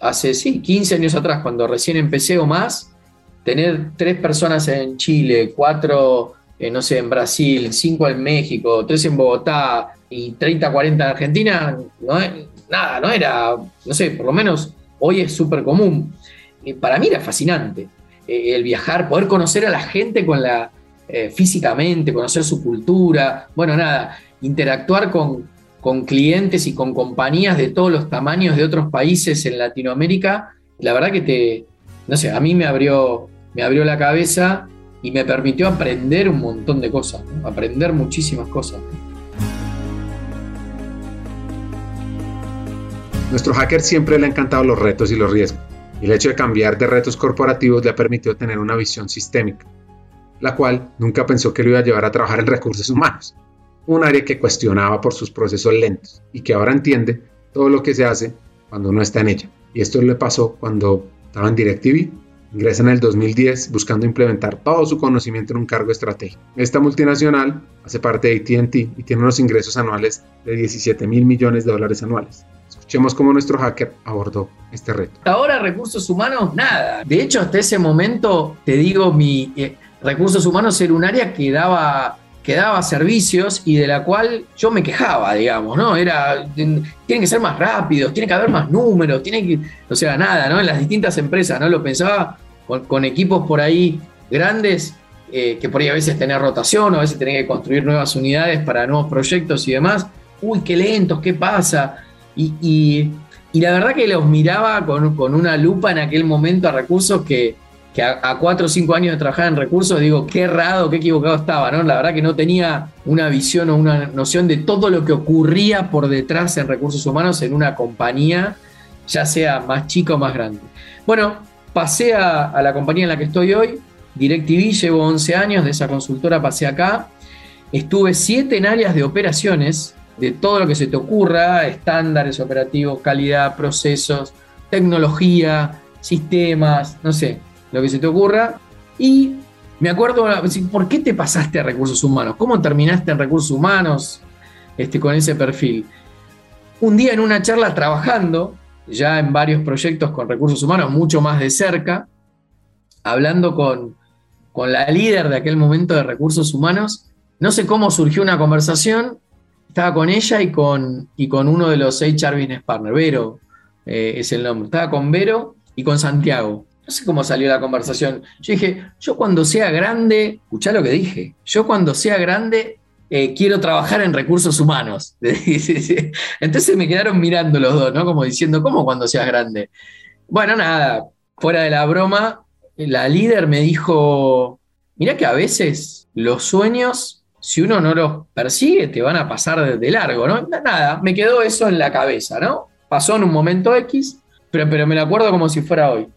hace sí, 15 años atrás, cuando recién empecé o más, tener tres personas en Chile, cuatro eh, no sé, en Brasil, 5 en México, 3 en Bogotá y 30, 40 en Argentina, no, nada, no era, no sé, por lo menos hoy es súper común. Para mí era fascinante eh, el viajar, poder conocer a la gente con la, eh, físicamente, conocer su cultura, bueno, nada, interactuar con, con clientes y con compañías de todos los tamaños de otros países en Latinoamérica, la verdad que te, no sé, a mí me abrió, me abrió la cabeza y me permitió aprender un montón de cosas, aprender muchísimas cosas. Nuestro hacker siempre le ha encantado los retos y los riesgos, y el hecho de cambiar de retos corporativos le ha permitido tener una visión sistémica, la cual nunca pensó que lo iba a llevar a trabajar en recursos humanos, un área que cuestionaba por sus procesos lentos y que ahora entiende todo lo que se hace cuando uno está en ella. Y esto le pasó cuando estaba en DirecTV Ingresa en el 2010 buscando implementar todo su conocimiento en un cargo estratégico. Esta multinacional hace parte de ATT y tiene unos ingresos anuales de 17 mil millones de dólares anuales. Escuchemos cómo nuestro hacker abordó este reto. Ahora recursos humanos, nada. De hecho, hasta ese momento, te digo, mi eh, recursos humanos era un área que daba que daba servicios y de la cual yo me quejaba, digamos, ¿no? Era, tienen que ser más rápidos, tiene que haber más números, tiene que, o sea, nada, ¿no? En las distintas empresas, ¿no? Lo pensaba con, equipos por ahí grandes, eh, que por ahí a veces tener rotación, a veces tener que construir nuevas unidades para nuevos proyectos y demás. Uy, qué lentos, qué pasa. Y, la verdad que los miraba con, con una lupa en aquel momento a recursos que, que a, cuatro o cinco años de trabajar en recursos, digo, qué errado, qué equivocado estaba, ¿no? La verdad que no tenía una visión o una noción de todo lo que ocurría por detrás en recursos humanos en una compañía, ya sea más chica o más grande. Bueno, pasé a, la compañía en la que estoy hoy, DirecTV, llevo 11 años, de esa consultora pasé acá, estuve siete en áreas de operaciones, de todo lo que se te ocurra, estándares operativos, calidad, procesos, tecnología, sistemas, no sé, lo que se te ocurra. Y me acuerdo, ¿por qué te pasaste a recursos humanos? ¿Cómo terminaste en recursos humanos este, con ese perfil? Un día en una charla trabajando, ya en varios proyectos con recursos humanos, mucho más de cerca, hablando con, con la líder de aquel momento de recursos humanos, no sé cómo surgió una conversación, estaba con ella y con, y con uno de los HR Business Partners, Vero eh, es el nombre, estaba con Vero y con Santiago. No sé cómo salió la conversación. Yo dije, yo cuando sea grande, escuchá lo que dije, yo cuando sea grande eh, quiero trabajar en recursos humanos. Entonces me quedaron mirando los dos, ¿no? Como diciendo, ¿cómo cuando seas grande? Bueno, nada, fuera de la broma, la líder me dijo, mira que a veces los sueños, si uno no los persigue, te van a pasar de, largo, ¿no? Nada, me quedó eso en la cabeza, ¿no? Pasó en un momento X, pero, pero me lo acuerdo como si fuera hoy.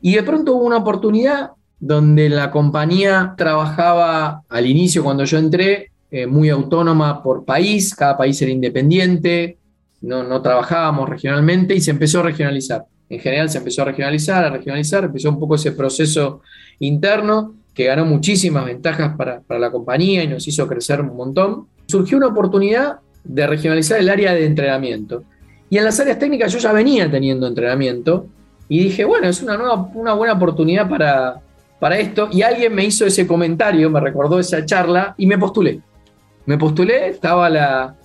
Y de pronto hubo una oportunidad donde la compañía trabajaba al inicio, cuando yo entré, eh, muy autónoma por país, cada país era independiente, no, no trabajábamos regionalmente y se empezó a regionalizar. En general se empezó a regionalizar, a regionalizar, empezó un poco ese proceso interno que ganó muchísimas ventajas para, para la compañía y nos hizo crecer un montón. Surgió una oportunidad de regionalizar el área de entrenamiento. Y en las áreas técnicas yo ya venía teniendo entrenamiento, y dije, bueno, es una, nueva, una buena oportunidad para, para esto. Y alguien me hizo ese comentario, me recordó esa charla y me postulé. Me postulé, estaba la,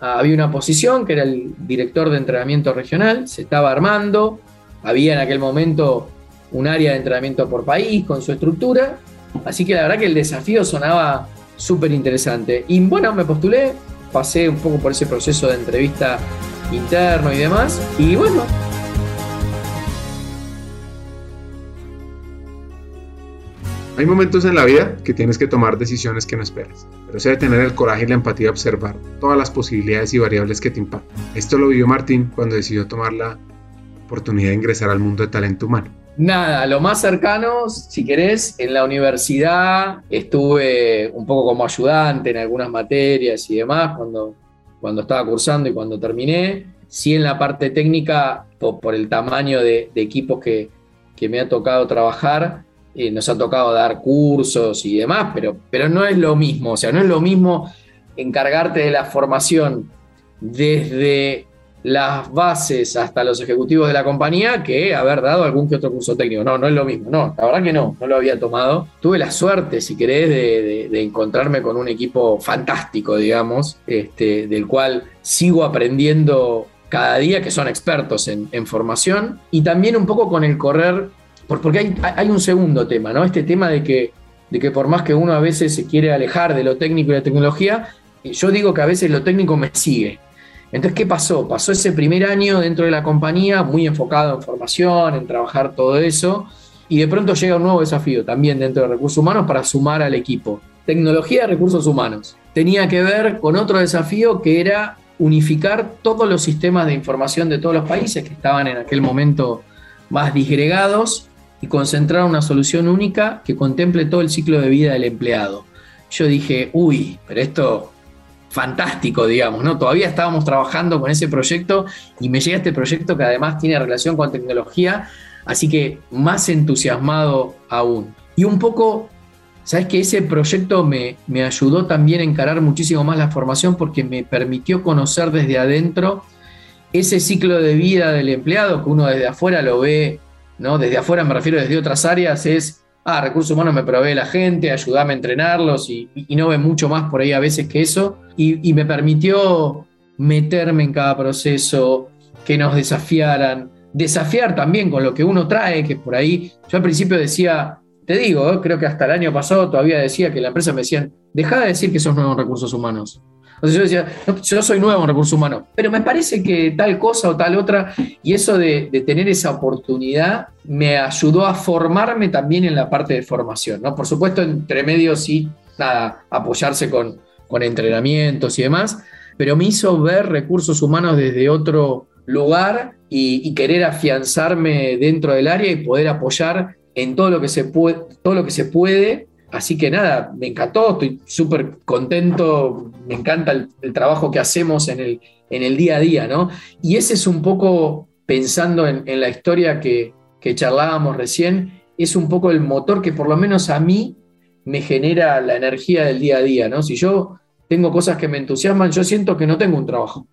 había una posición que era el director de entrenamiento regional, se estaba armando, había en aquel momento un área de entrenamiento por país con su estructura, así que la verdad que el desafío sonaba súper interesante. Y bueno, me postulé, pasé un poco por ese proceso de entrevista interno y demás, y bueno, Hay momentos en la vida que tienes que tomar decisiones que no esperas, pero se debe tener el coraje y la empatía de observar todas las posibilidades y variables que te impactan. Esto lo vivió Martín cuando decidió tomar la oportunidad de ingresar al mundo de talento humano. Nada, lo más cercano, si querés, en la universidad estuve un poco como ayudante en algunas materias y demás cuando, cuando estaba cursando y cuando terminé. Sí en la parte técnica, por, el tamaño de, equipos que, que me ha tocado trabajar, eh, nos ha tocado dar cursos y demás, pero, pero no es lo mismo, o sea, no es lo mismo encargarte de la formación desde las bases hasta los ejecutivos de la compañía que haber dado algún que otro curso técnico. No, no es lo mismo. No, la verdad que no, no lo había tomado. Tuve la suerte, si querés, de, encontrarme con un equipo fantástico, digamos, este, del cual sigo aprendiendo cada día, que son expertos en, en formación, y también un poco con el correr porque hay, un segundo tema, ¿no? Este tema de que, de que por más que uno a veces se quiere alejar de lo técnico y la tecnología, eh, yo digo que a veces lo técnico me sigue. Entonces, ¿qué pasó? Pasó ese primer año dentro de la compañía muy enfocado en formación, en trabajar todo eso, y de pronto llega un nuevo desafío también dentro de recursos humanos para sumar al equipo. Tecnología de recursos humanos. Tenía que ver con otro desafío que era unificar todos los sistemas de información de todos los países que estaban en aquel momento más disgregados y concentrar una solución única que contemple todo el ciclo de vida del empleado. Yo dije, uy, pero esto fantástico, digamos, ¿no? Todavía estábamos trabajando con ese proyecto y me llega este proyecto que además tiene relación con tecnología. Así que más entusiasmado aún. Y un poco, sabes que ese proyecto me, me ayudó también a encarar muchísimo más la formación porque me permitió conocer desde adentro ese ciclo de vida del empleado que uno desde afuera lo ve, ¿no? Desde afuera me refiero desde otras áreas, es, ah, recursos humanos me provee la gente, ayúdame a entrenarlos y, no ve mucho más por ahí a veces que eso. Y, me permitió meterme en cada proceso, que nos desafiaran, desafiar también con lo que uno trae, que por ahí, yo al principio decía, te digo, ¿eh? creo que hasta el año pasado todavía decía que la empresa me decían, deja de decir que sos nuevo en recursos humanos. Entonces yo decía, yo soy nuevo en recursos humanos, pero me parece que tal cosa o tal otra, y eso de, tener esa oportunidad me ayudó a formarme también en la parte de formación, ¿no? Por supuesto, entre medio sí, nada, apoyarse con, con entrenamientos y demás, pero me hizo ver recursos humanos desde otro lugar y, querer afianzarme dentro del área y poder apoyar en todo lo que se puede, todo lo que se puede. Así que nada, me encantó, estoy súper contento, me encanta el, trabajo que hacemos en el, en el día a día, ¿no? Y ese es un poco, pensando en, la historia que, charlábamos recién, es un poco el motor que por lo menos a mí me genera la energía del día a día, ¿no? Si yo tengo cosas que me entusiasman, yo siento que no tengo un trabajo.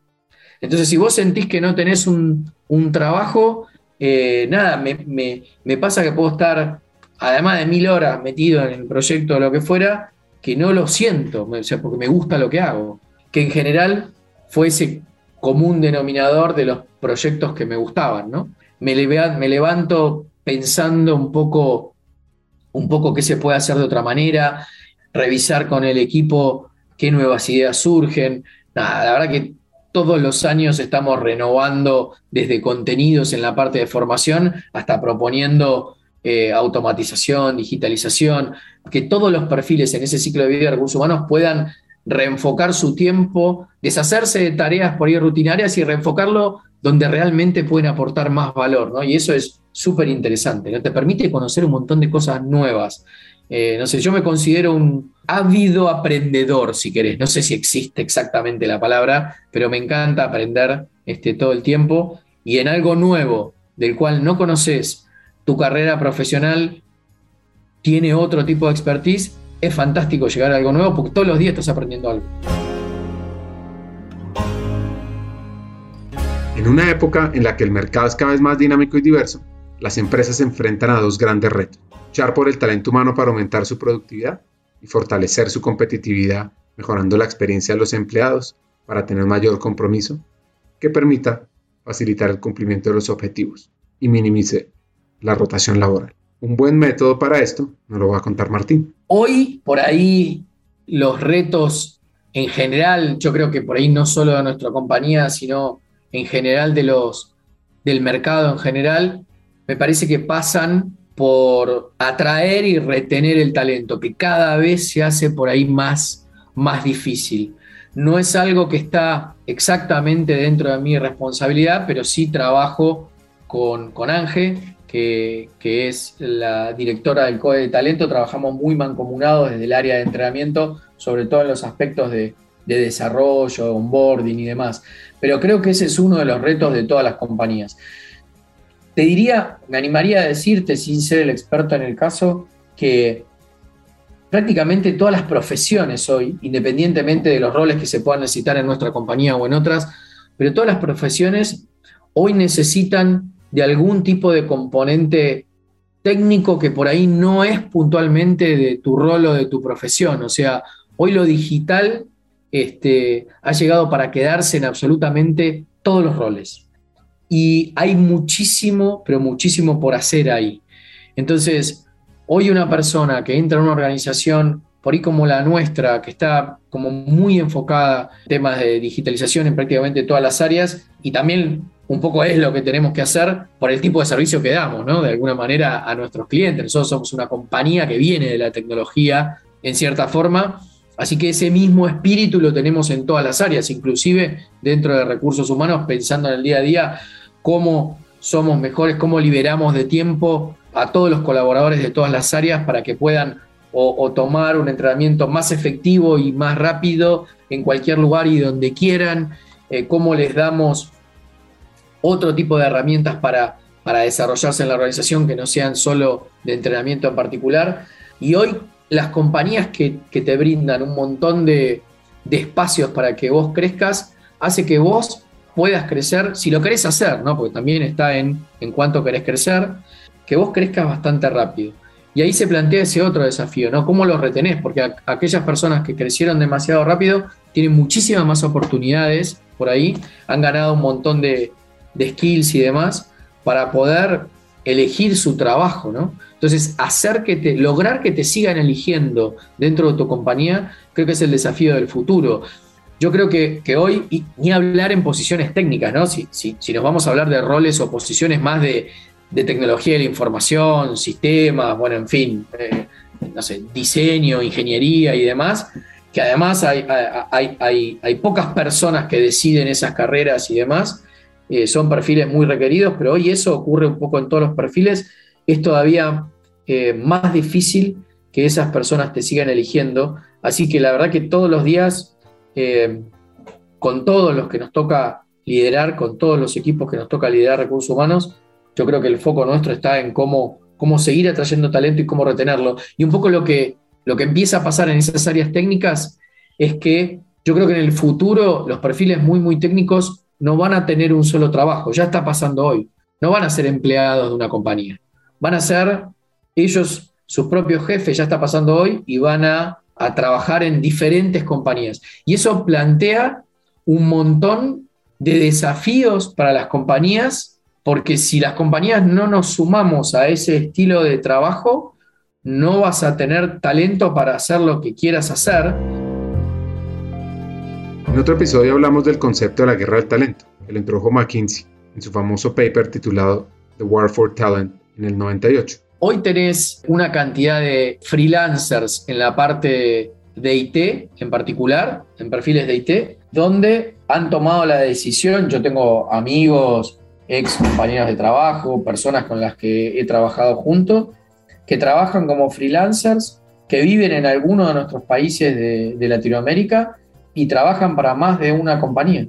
Entonces, si vos sentís que no tenés un, trabajo, eh, nada, me, pasa que puedo estar, además de mil horas metido en el proyecto o lo que fuera, que no lo siento, o sea, porque me gusta lo que hago. Que en general fue ese común denominador de los proyectos que me gustaban, ¿no? Me, me levanto pensando un poco, un poco qué se puede hacer de otra manera, revisar con el equipo qué nuevas ideas surgen. Nada, la verdad que todos los años estamos renovando desde contenidos en la parte de formación hasta proponiendo eh, automatización, digitalización, que todos los perfiles en ese ciclo de vida de recursos humanos puedan reenfocar su tiempo, deshacerse de tareas por ahí rutinarias y reenfocarlo donde realmente pueden aportar más valor, ¿no? Y eso es súper interesante, ¿no? Te permite conocer un montón de cosas nuevas. Eh, no sé, yo me considero un ávido aprendedor, si querés. No sé si existe exactamente la palabra, pero me encanta aprender este, todo el tiempo y en algo nuevo del cual no conoces tu carrera profesional, tiene otro tipo de expertise, es fantástico llegar a algo nuevo porque todos los días estás aprendiendo algo. En una época en la que el mercado es cada vez más dinámico y diverso, las empresas se enfrentan a dos grandes retos luchar por el talento humano para aumentar su productividad y fortalecer su competitividad, mejorando la experiencia de los empleados para tener mayor compromiso que permita facilitar el cumplimiento de los objetivos y minimice la rotación laboral. Un buen método para esto nos lo va a contar Martín. Hoy, por ahí, los retos en general, yo creo que por ahí no solo de nuestra compañía, sino en general de los, del mercado en general, me parece que pasan por atraer y retener el talento, que cada vez se hace por ahí más, más difícil. No es algo que está exactamente dentro de mi responsabilidad, pero sí trabajo con, con Ángel, que, es la directora del CODE de Talento. Trabajamos muy mancomunados desde el área de entrenamiento, sobre todo en los aspectos de, de desarrollo, onboarding y demás. Pero creo que ese es uno de los retos de todas las compañías. Te diría, me animaría a decirte, sin ser el experto en el caso, que prácticamente todas las profesiones hoy, independientemente de los roles que se puedan necesitar en nuestra compañía o en otras, pero todas las profesiones hoy necesitan de algún tipo de componente técnico que por ahí no es puntualmente de tu rol o de tu profesión. O sea, hoy lo digital este, ha llegado para quedarse en absolutamente todos los roles y hay muchísimo, pero muchísimo por hacer ahí. Entonces, hoy una persona que entra en una organización, por ahí como la nuestra, que está como muy enfocada en temas de digitalización en prácticamente todas las áreas, y también un poco es lo que tenemos que hacer por el tipo de servicio que damos, ¿no? De alguna manera a nuestros clientes. Nosotros somos una compañía que viene de la tecnología en cierta forma, así que ese mismo espíritu lo tenemos en todas las áreas, inclusive dentro de recursos humanos, pensando en el día a día cómo somos mejores, cómo liberamos de tiempo a todos los colaboradores de todas las áreas para que puedan o, tomar un entrenamiento más efectivo y más rápido en cualquier lugar y donde quieran, eh, cómo les damos otro tipo de herramientas para, para desarrollarse en la organización que no sean solo de entrenamiento en particular. Y hoy las compañías que, te brindan un montón de, espacios para que vos crezcas, hace que vos puedas crecer, si lo querés hacer, ¿no? porque también está en, en cuánto querés crecer, que vos crezcas bastante rápido. Y ahí se plantea ese otro desafío, ¿no? ¿Cómo los retenés? Porque aquellas personas que crecieron demasiado rápido tienen muchísimas más oportunidades por ahí, han ganado un montón de, skills y demás para poder elegir su trabajo, ¿no? Entonces, hacer que te, lograr que te sigan eligiendo dentro de tu compañía, creo que es el desafío del futuro. Yo creo que, hoy, ni hablar en posiciones técnicas, ¿no? Si, si, si, nos vamos a hablar de roles o posiciones más de, de tecnología de la información, sistemas, bueno, en fin, eh, no sé, diseño, ingeniería y demás, que además hay, hay, hay, pocas personas que deciden esas carreras y demás, eh, son perfiles muy requeridos, pero hoy eso ocurre un poco en todos los perfiles, es todavía eh, más difícil que esas personas te sigan eligiendo, así que la verdad que todos los días, con todos los que nos toca liderar, con todos los equipos que nos toca liderar recursos humanos, yo creo que el foco nuestro está en cómo, cómo seguir atrayendo talento y cómo retenerlo. Y un poco lo que, lo que empieza a pasar en esas áreas técnicas es que yo creo que en el futuro los perfiles muy, muy técnicos no van a tener un solo trabajo, ya está pasando hoy. No van a ser empleados de una compañía, van a ser ellos sus propios jefes, ya está pasando hoy, y van a, a trabajar en diferentes compañías. Y eso plantea un montón de desafíos para las compañías porque si las compañías no nos sumamos a ese estilo de trabajo, no vas a tener talento para hacer lo que quieras hacer. En otro episodio hablamos del concepto de la guerra del talento, que lo introdujo McKinsey en su famoso paper titulado The War for Talent en el 98. Hoy tenés una cantidad de freelancers en la parte de IT en particular, en perfiles de IT, donde han tomado la decisión, yo tengo amigos ex compañeros de trabajo, personas con las que he trabajado junto, que trabajan como freelancers, que viven en alguno de nuestros países de, Latinoamérica y trabajan para más de una compañía.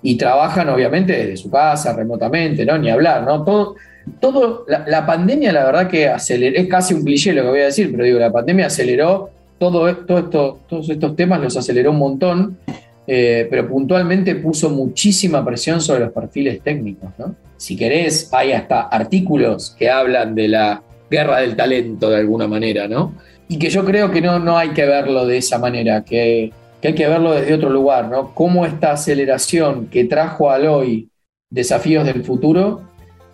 Y trabajan obviamente desde su casa, remotamente, ¿no? Ni hablar, ¿no? Todo, todo la, pandemia la verdad que aceleró, es casi un cliché lo que voy a decir, pero digo, la pandemia aceleró todo, todo esto, todos estos temas, los aceleró un montón eh, pero puntualmente puso muchísima presión sobre los perfiles técnicos. Si querés, hay hasta artículos que hablan de la guerra del talento de alguna manera, ¿no? Y que yo creo que no, no hay que verlo de esa manera, que, hay que verlo desde otro lugar, ¿no? Cómo esta aceleración que trajo al hoy desafíos del futuro,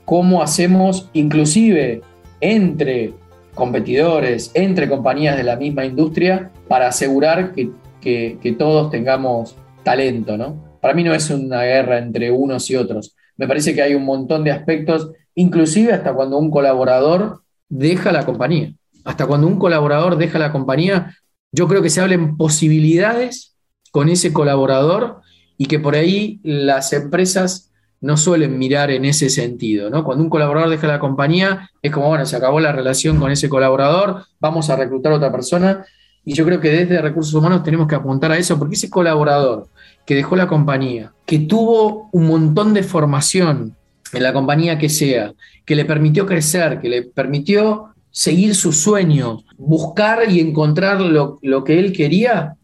cómo hacemos inclusive entre competidores, entre compañías de la misma industria, para asegurar que, que todos tengamos talento, ¿no? Para mí no es una guerra entre unos y otros. Me parece que hay un montón de aspectos, inclusive hasta cuando un colaborador deja la compañía. Hasta cuando un colaborador deja la compañía, yo creo que se hablen posibilidades con ese colaborador y que por ahí las empresas no suelen mirar en ese sentido, ¿no? Cuando un colaborador deja la compañía, es como, bueno, se acabó la relación con ese colaborador, vamos a reclutar a otra persona y yo creo que desde recursos humanos tenemos que apuntar a eso, porque ese colaborador que dejó la compañía, que tuvo un montón de formación en la compañía que sea, que le permitió crecer, que le permitió seguir sus sueños, buscar y encontrar lo, lo que él quería,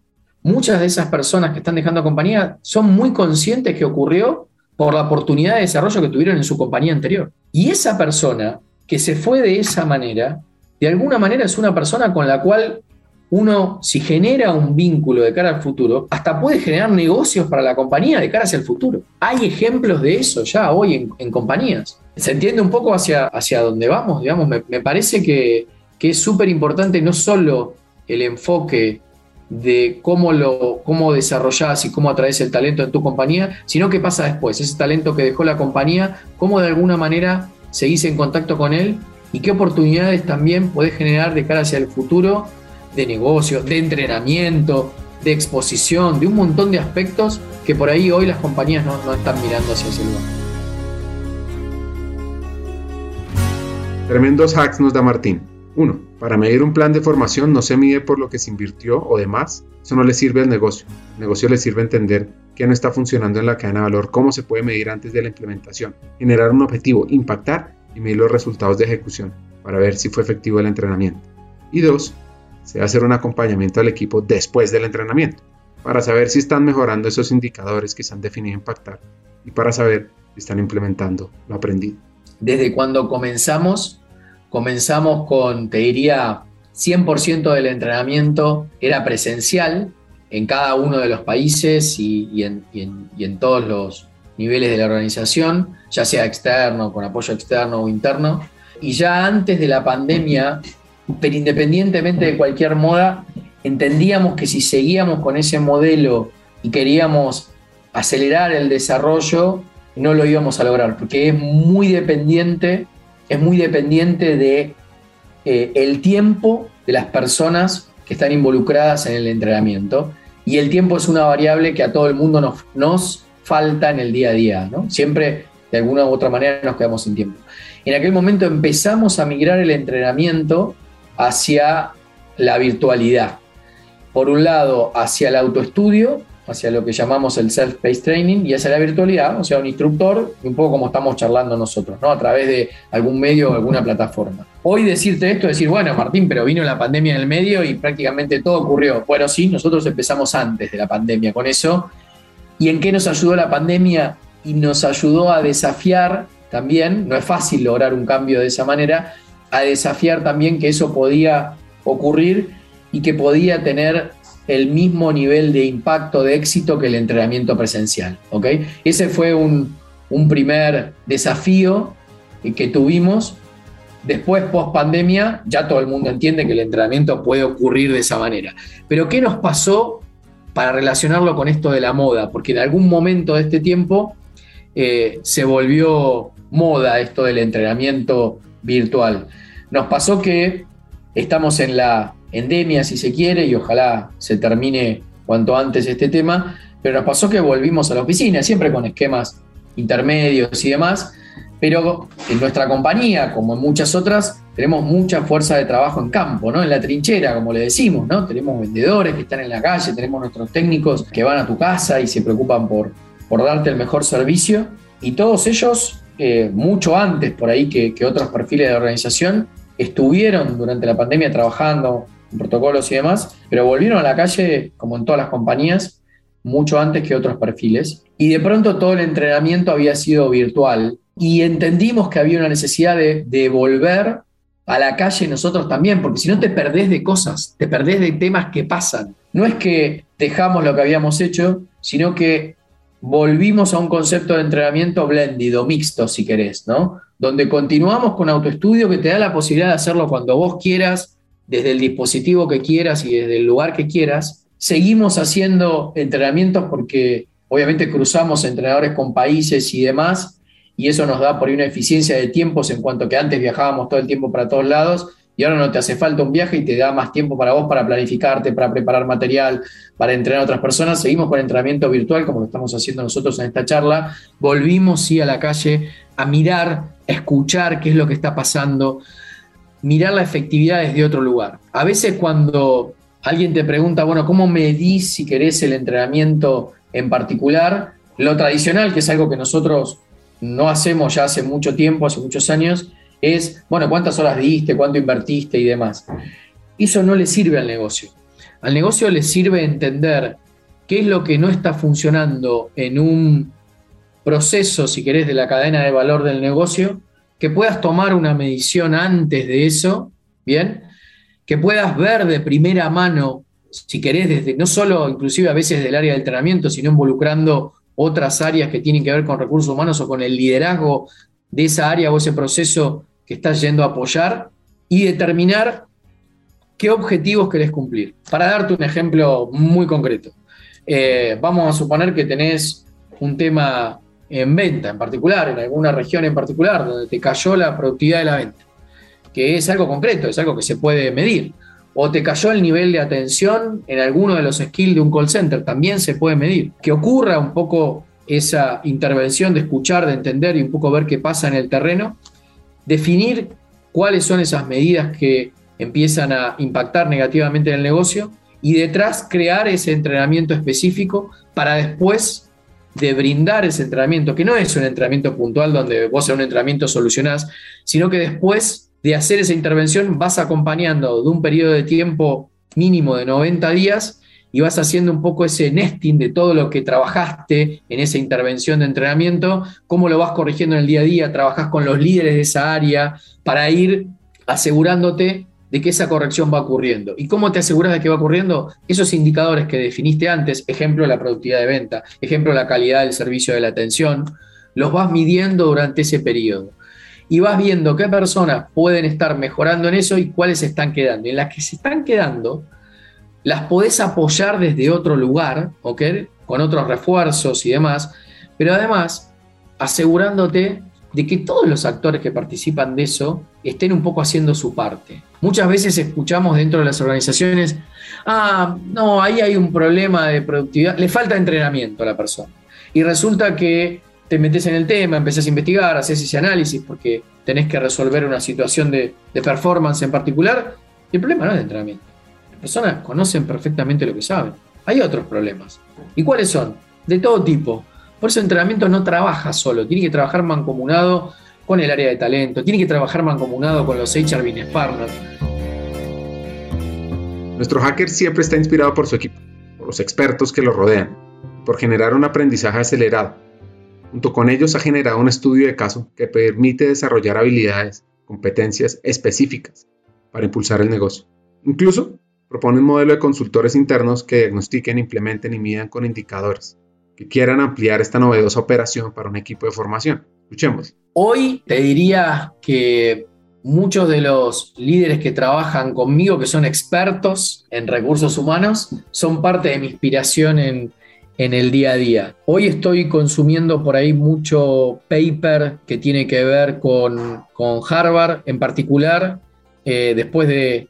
muchas de esas personas que están dejando compañía son muy conscientes que ocurrió por la oportunidad de desarrollo que tuvieron en su compañía anterior. Y esa persona que se fue de esa manera, de alguna manera es una persona con la cual uno, si genera un vínculo de cara al futuro, hasta puede generar negocios para la compañía de cara hacia el futuro. Hay ejemplos de eso ya hoy en, compañías. Se entiende un poco hacia, hacia dónde vamos, digamos. Me, parece que, es súper importante no solo el enfoque de cómo, lo, cómo desarrollás y cómo atraes el talento en tu compañía, sino qué pasa después, ese talento que dejó la compañía, cómo de alguna manera seguís en contacto con él y qué oportunidades también podés generar de cara hacia el futuro de negocio, de entrenamiento, de exposición, de un montón de aspectos que por ahí hoy las compañías no, están mirando hacia ese lugar. Tremendos hacks nos da Martín. 1. Para medir un plan de formación no se mide por lo que se invirtió o demás. Eso no le sirve al negocio. El negocio le sirve entender qué no está funcionando en la cadena de valor, cómo se puede medir antes de la implementación, generar un objetivo, impactar y medir los resultados de ejecución para ver si fue efectivo el entrenamiento. Y 2. Se va a hacer un acompañamiento al equipo después del entrenamiento para saber si están mejorando esos indicadores que se han definido impactar y para saber si están implementando lo aprendido. Desde cuando comenzamos Comenzamos con, te diría, 100% del entrenamiento era presencial en cada uno de los países y, en, todos los niveles de la organización, ya sea externo, con apoyo externo o interno. Y ya antes de la pandemia, pero independientemente de cualquier moda, entendíamos que si seguíamos con ese modelo y queríamos acelerar el desarrollo, no lo íbamos a lograr, porque es muy dependiente es muy dependiente de eh, el tiempo de las personas que están involucradas en el entrenamiento y el tiempo es una variable que a todo el mundo nos, nos falta en el día a día. Siempre de alguna u otra manera nos quedamos sin tiempo. En aquel momento empezamos a migrar el entrenamiento hacia la virtualidad. Por un lado, hacia el autoestudio hacia lo que llamamos el self-paced training y hacia la virtualidad, o sea, un instructor, un poco como estamos charlando nosotros, ¿no? A través de algún medio o alguna plataforma. Hoy decirte esto, decir, bueno, Martín, pero vino la pandemia en el medio y prácticamente todo ocurrió. Bueno, sí, nosotros empezamos antes de la pandemia con eso. ¿Y en qué nos ayudó la pandemia? Y nos ayudó a desafiar también, no es fácil lograr un cambio de esa manera, a desafiar también que eso podía ocurrir y que podía tener el mismo nivel de impacto, de éxito que el entrenamiento presencial. ¿okay? Ese fue un, primer desafío que tuvimos. Después, post pandemia, ya todo el mundo entiende que el entrenamiento puede ocurrir de esa manera. Pero, ¿qué nos pasó para relacionarlo con esto de la moda? Porque en algún momento de este tiempo eh, se volvió moda esto del entrenamiento virtual. Nos pasó que estamos en la endemia, si se quiere, y ojalá se termine cuanto antes este tema, pero nos pasó que volvimos a la oficina, siempre con esquemas intermedios y demás, pero en nuestra compañía, como en muchas otras, tenemos mucha fuerza de trabajo en campo, ¿no? En la trinchera, como le decimos, ¿no? Tenemos vendedores que están en la calle, tenemos nuestros técnicos que van a tu casa y se preocupan por, por darte el mejor servicio, y todos ellos, eh, mucho antes por ahí que, otros perfiles de organización, estuvieron durante la pandemia trabajando protocolos y demás, pero volvieron a la calle, como en todas las compañías, mucho antes que otros perfiles. Y de pronto todo el entrenamiento había sido virtual y entendimos que había una necesidad de, de volver a la calle nosotros también, porque si no te perdés de cosas, te perdés de temas que pasan. No es que dejamos lo que habíamos hecho, sino que volvimos a un concepto de entrenamiento blendido, mixto, si querés, ¿no? Donde continuamos con autoestudio que te da la posibilidad de hacerlo cuando vos quieras, desde el dispositivo que quieras y desde el lugar que quieras. Seguimos haciendo entrenamientos porque obviamente cruzamos entrenadores con países y demás, y eso nos da por ahí una eficiencia de tiempos en cuanto que antes viajábamos todo el tiempo para todos lados y ahora no te hace falta un viaje y te da más tiempo para vos para planificarte, para preparar material, para entrenar a otras personas. Seguimos con entrenamiento virtual como lo estamos haciendo nosotros en esta charla. Volvimos sí a la calle a mirar, a escuchar qué es lo que está pasando, mirar la efectividad desde otro lugar. A veces cuando alguien te pregunta, bueno, ¿cómo medís si querés el entrenamiento en particular? Lo tradicional, que es algo que nosotros no hacemos ya hace mucho tiempo, hace muchos años, es, bueno, ¿cuántas horas diste? ¿Cuánto invertiste? Y demás. Eso no le sirve al negocio. Al negocio le sirve entender qué es lo que no está funcionando en un proceso, si querés, de la cadena de valor del negocio que puedas tomar una medición antes de eso, ¿bien? Que puedas ver de primera mano, si querés, desde no solo inclusive a veces del área de entrenamiento, sino involucrando otras áreas que tienen que ver con recursos humanos o con el liderazgo de esa área o ese proceso que estás yendo a apoyar y determinar qué objetivos querés cumplir. Para darte un ejemplo muy concreto, eh, vamos a suponer que tenés un tema en venta en particular, en alguna región en particular, donde te cayó la productividad de la venta, que es algo concreto, es algo que se puede medir. O te cayó el nivel de atención en alguno de los skills de un call center, también se puede medir. Que ocurra un poco esa intervención de escuchar, de entender y un poco ver qué pasa en el terreno, definir cuáles son esas medidas que empiezan a impactar negativamente en el negocio y detrás crear ese entrenamiento específico para después de brindar ese entrenamiento, que no es un entrenamiento puntual donde vos en un entrenamiento solucionás, sino que después de hacer esa intervención vas acompañando de un periodo de tiempo mínimo de 90 días y vas haciendo un poco ese nesting de todo lo que trabajaste en esa intervención de entrenamiento, cómo lo vas corrigiendo en el día a día, trabajas con los líderes de esa área para ir asegurándote de que esa corrección va ocurriendo. ¿Y cómo te aseguras de que va ocurriendo? Esos indicadores que definiste antes, ejemplo la productividad de venta, ejemplo la calidad del servicio de la atención, los vas midiendo durante ese periodo. Y vas viendo qué personas pueden estar mejorando en eso y cuáles se están quedando. Y en las que se están quedando, las podés apoyar desde otro lugar, ¿ok? Con otros refuerzos y demás, pero además asegurándote de que todos los actores que participan de eso estén un poco haciendo su parte. Muchas veces escuchamos dentro de las organizaciones, ah, no, ahí hay un problema de productividad, le falta entrenamiento a la persona. Y resulta que te metes en el tema, empezás a investigar, haces ese análisis porque tenés que resolver una situación de, performance en particular, el problema no es de entrenamiento. Personas conocen perfectamente lo que saben. Hay otros problemas. ¿Y cuáles son? De todo tipo. Por eso el entrenamiento no trabaja solo, tiene que trabajar mancomunado con el área de talento, tiene que trabajar mancomunado con los HR Business Partners. Nuestro hacker siempre está inspirado por su equipo, por los expertos que lo rodean, por generar un aprendizaje acelerado. Junto con ellos ha generado un estudio de caso que permite desarrollar habilidades, competencias específicas para impulsar el negocio. Incluso propone un modelo de consultores internos que diagnostiquen, implementen y midan con indicadores que quieran ampliar esta novedosa operación para un equipo de formación. Escuchemos. Hoy te diría que muchos de los líderes que trabajan conmigo, que son expertos en recursos humanos, son parte de mi inspiración en, el día a día. Hoy estoy consumiendo por ahí mucho paper que tiene que ver con, Harvard en particular, eh, después de,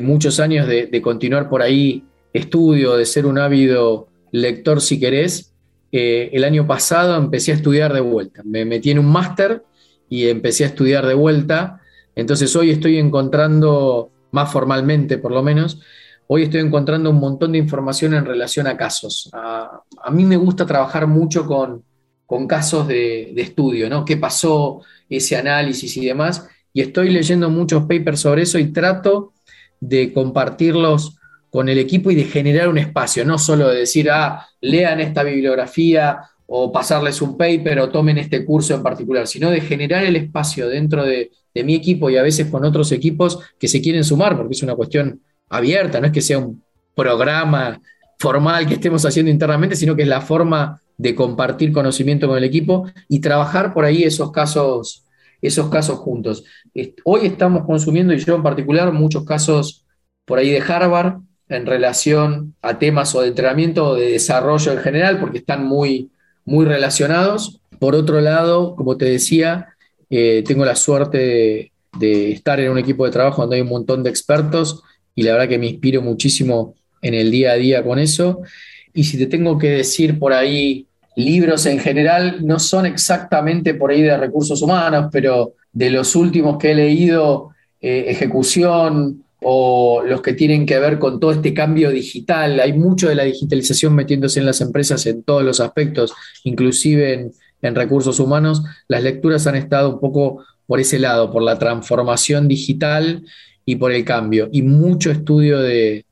muchos años de, de, continuar por ahí estudio, de ser un ávido lector si querés. Eh, el año pasado empecé a estudiar de vuelta. Me metí en un máster y empecé a estudiar de vuelta. Entonces hoy estoy encontrando, más formalmente por lo menos, hoy estoy encontrando un montón de información en relación a casos. A, mí me gusta trabajar mucho con, con casos de, de, estudio, ¿no? ¿Qué pasó? Ese análisis y demás. Y estoy leyendo muchos papers sobre eso y trato de compartirlos con el equipo y de generar un espacio, no solo de decir, ah, lean esta bibliografía o pasarles un paper o tomen este curso en particular, sino de generar el espacio dentro de, mi equipo y a veces con otros equipos que se quieren sumar, porque es una cuestión abierta, no es que sea un programa formal que estemos haciendo internamente, sino que es la forma de compartir conocimiento con el equipo y trabajar por ahí esos casos, esos casos juntos. Hoy estamos consumiendo, y yo en particular, muchos casos por ahí de Harvard, en relación a temas o de entrenamiento o de desarrollo en general, porque están muy, muy relacionados. Por otro lado, como te decía, eh, tengo la suerte de, estar en un equipo de trabajo donde hay un montón de expertos y la verdad que me inspiro muchísimo en el día a día con eso. Y si te tengo que decir por ahí, libros en general no son exactamente por ahí de recursos humanos, pero de los últimos que he leído, eh, ejecución, o los que tienen que ver con todo este cambio digital. Hay mucho de la digitalización metiéndose en las empresas en todos los aspectos, inclusive en, recursos humanos. Las lecturas han estado un poco por ese lado, por la transformación digital y por el cambio. Y mucho estudio de,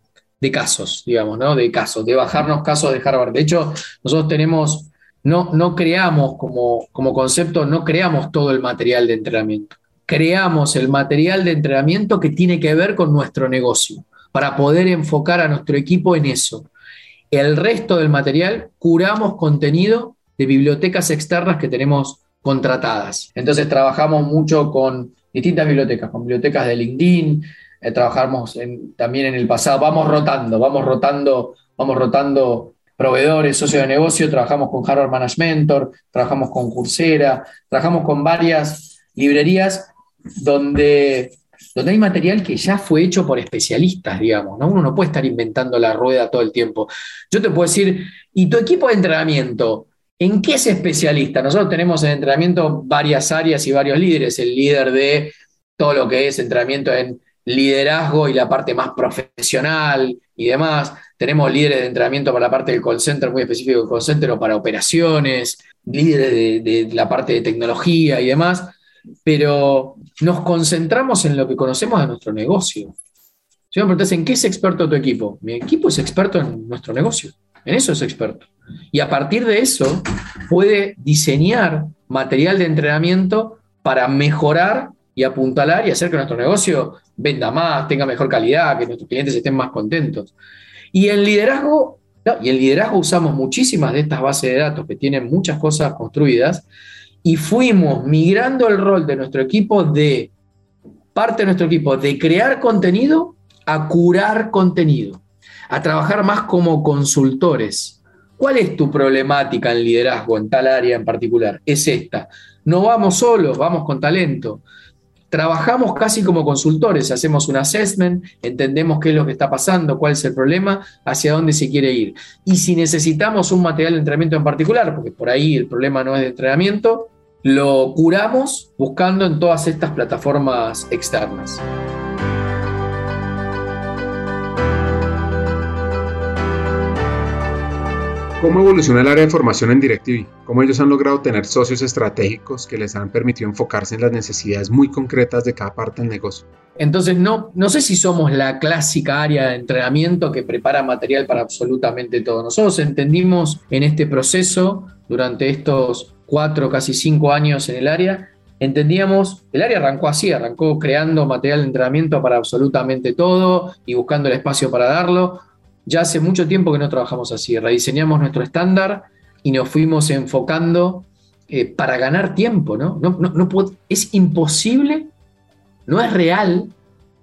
casos, digamos, ¿no? De casos, de bajarnos casos de Harvard. De hecho, nosotros tenemos, no, no creamos como, como concepto, no creamos todo el material de entrenamiento creamos el material de entrenamiento que tiene que ver con nuestro negocio, para poder enfocar a nuestro equipo en eso. El resto del material curamos contenido de bibliotecas externas que tenemos contratadas. Entonces trabajamos mucho con distintas bibliotecas, con bibliotecas de LinkedIn, eh, trabajamos también en el pasado, vamos rotando, vamos rotando, vamos rotando proveedores, socios de negocio, trabajamos con Harvard Management, trabajamos con Coursera, trabajamos con varias librerías donde, donde hay material que ya fue hecho por especialistas, digamos, ¿no? Uno no puede estar inventando la rueda todo el tiempo. Yo te puedo decir, ¿y tu equipo de entrenamiento? ¿En qué es especialista? Nosotros tenemos en entrenamiento varias áreas y varios líderes. El líder de todo lo que es entrenamiento en liderazgo y la parte más profesional y demás. Tenemos líderes de entrenamiento para la parte del call center, muy específico del call center o para operaciones, líderes de, la parte de tecnología y demás, pero nos concentramos en lo que conocemos de nuestro negocio. Si me preguntas, ¿en qué es experto tu equipo? Mi equipo es experto en nuestro negocio, en eso es experto. Y a partir de eso puede diseñar material de entrenamiento para mejorar y apuntalar y hacer que nuestro negocio venda más, tenga mejor calidad, que nuestros clientes estén más contentos. Y en liderazgo, y en liderazgo usamos muchísimas de estas bases de datos que tienen muchas cosas construidas y fuimos migrando el rol de nuestro equipo de parte de nuestro equipo de crear contenido a curar contenido, a trabajar más como consultores. ¿Cuál es tu problemática en liderazgo en tal área en particular? Es esta. No vamos solos, vamos con talento trabajamos casi como consultores, hacemos un assessment, entendemos qué es lo que está pasando, cuál es el problema, hacia dónde se quiere ir. Y si necesitamos un material de entrenamiento en particular, porque por ahí el problema no es de entrenamiento, lo curamos buscando en todas estas plataformas externas. ¿Cómo evoluciona el área de formación en DirecTV? ¿Cómo ellos han logrado tener socios estratégicos que les han permitido enfocarse en las necesidades muy concretas de cada parte del negocio? Entonces, no, no sé si somos la clásica área de entrenamiento que prepara material para absolutamente todo. Nosotros entendimos en este proceso, durante estos cuatro, casi cinco años en el área, entendíamos, el área arrancó así, arrancó creando material de entrenamiento para absolutamente todo y buscando el espacio para darlo ya hace mucho tiempo que no trabajamos así, rediseñamos nuestro estándar y nos fuimos enfocando eh, para ganar tiempo, ¿no? No, es imposible, no es real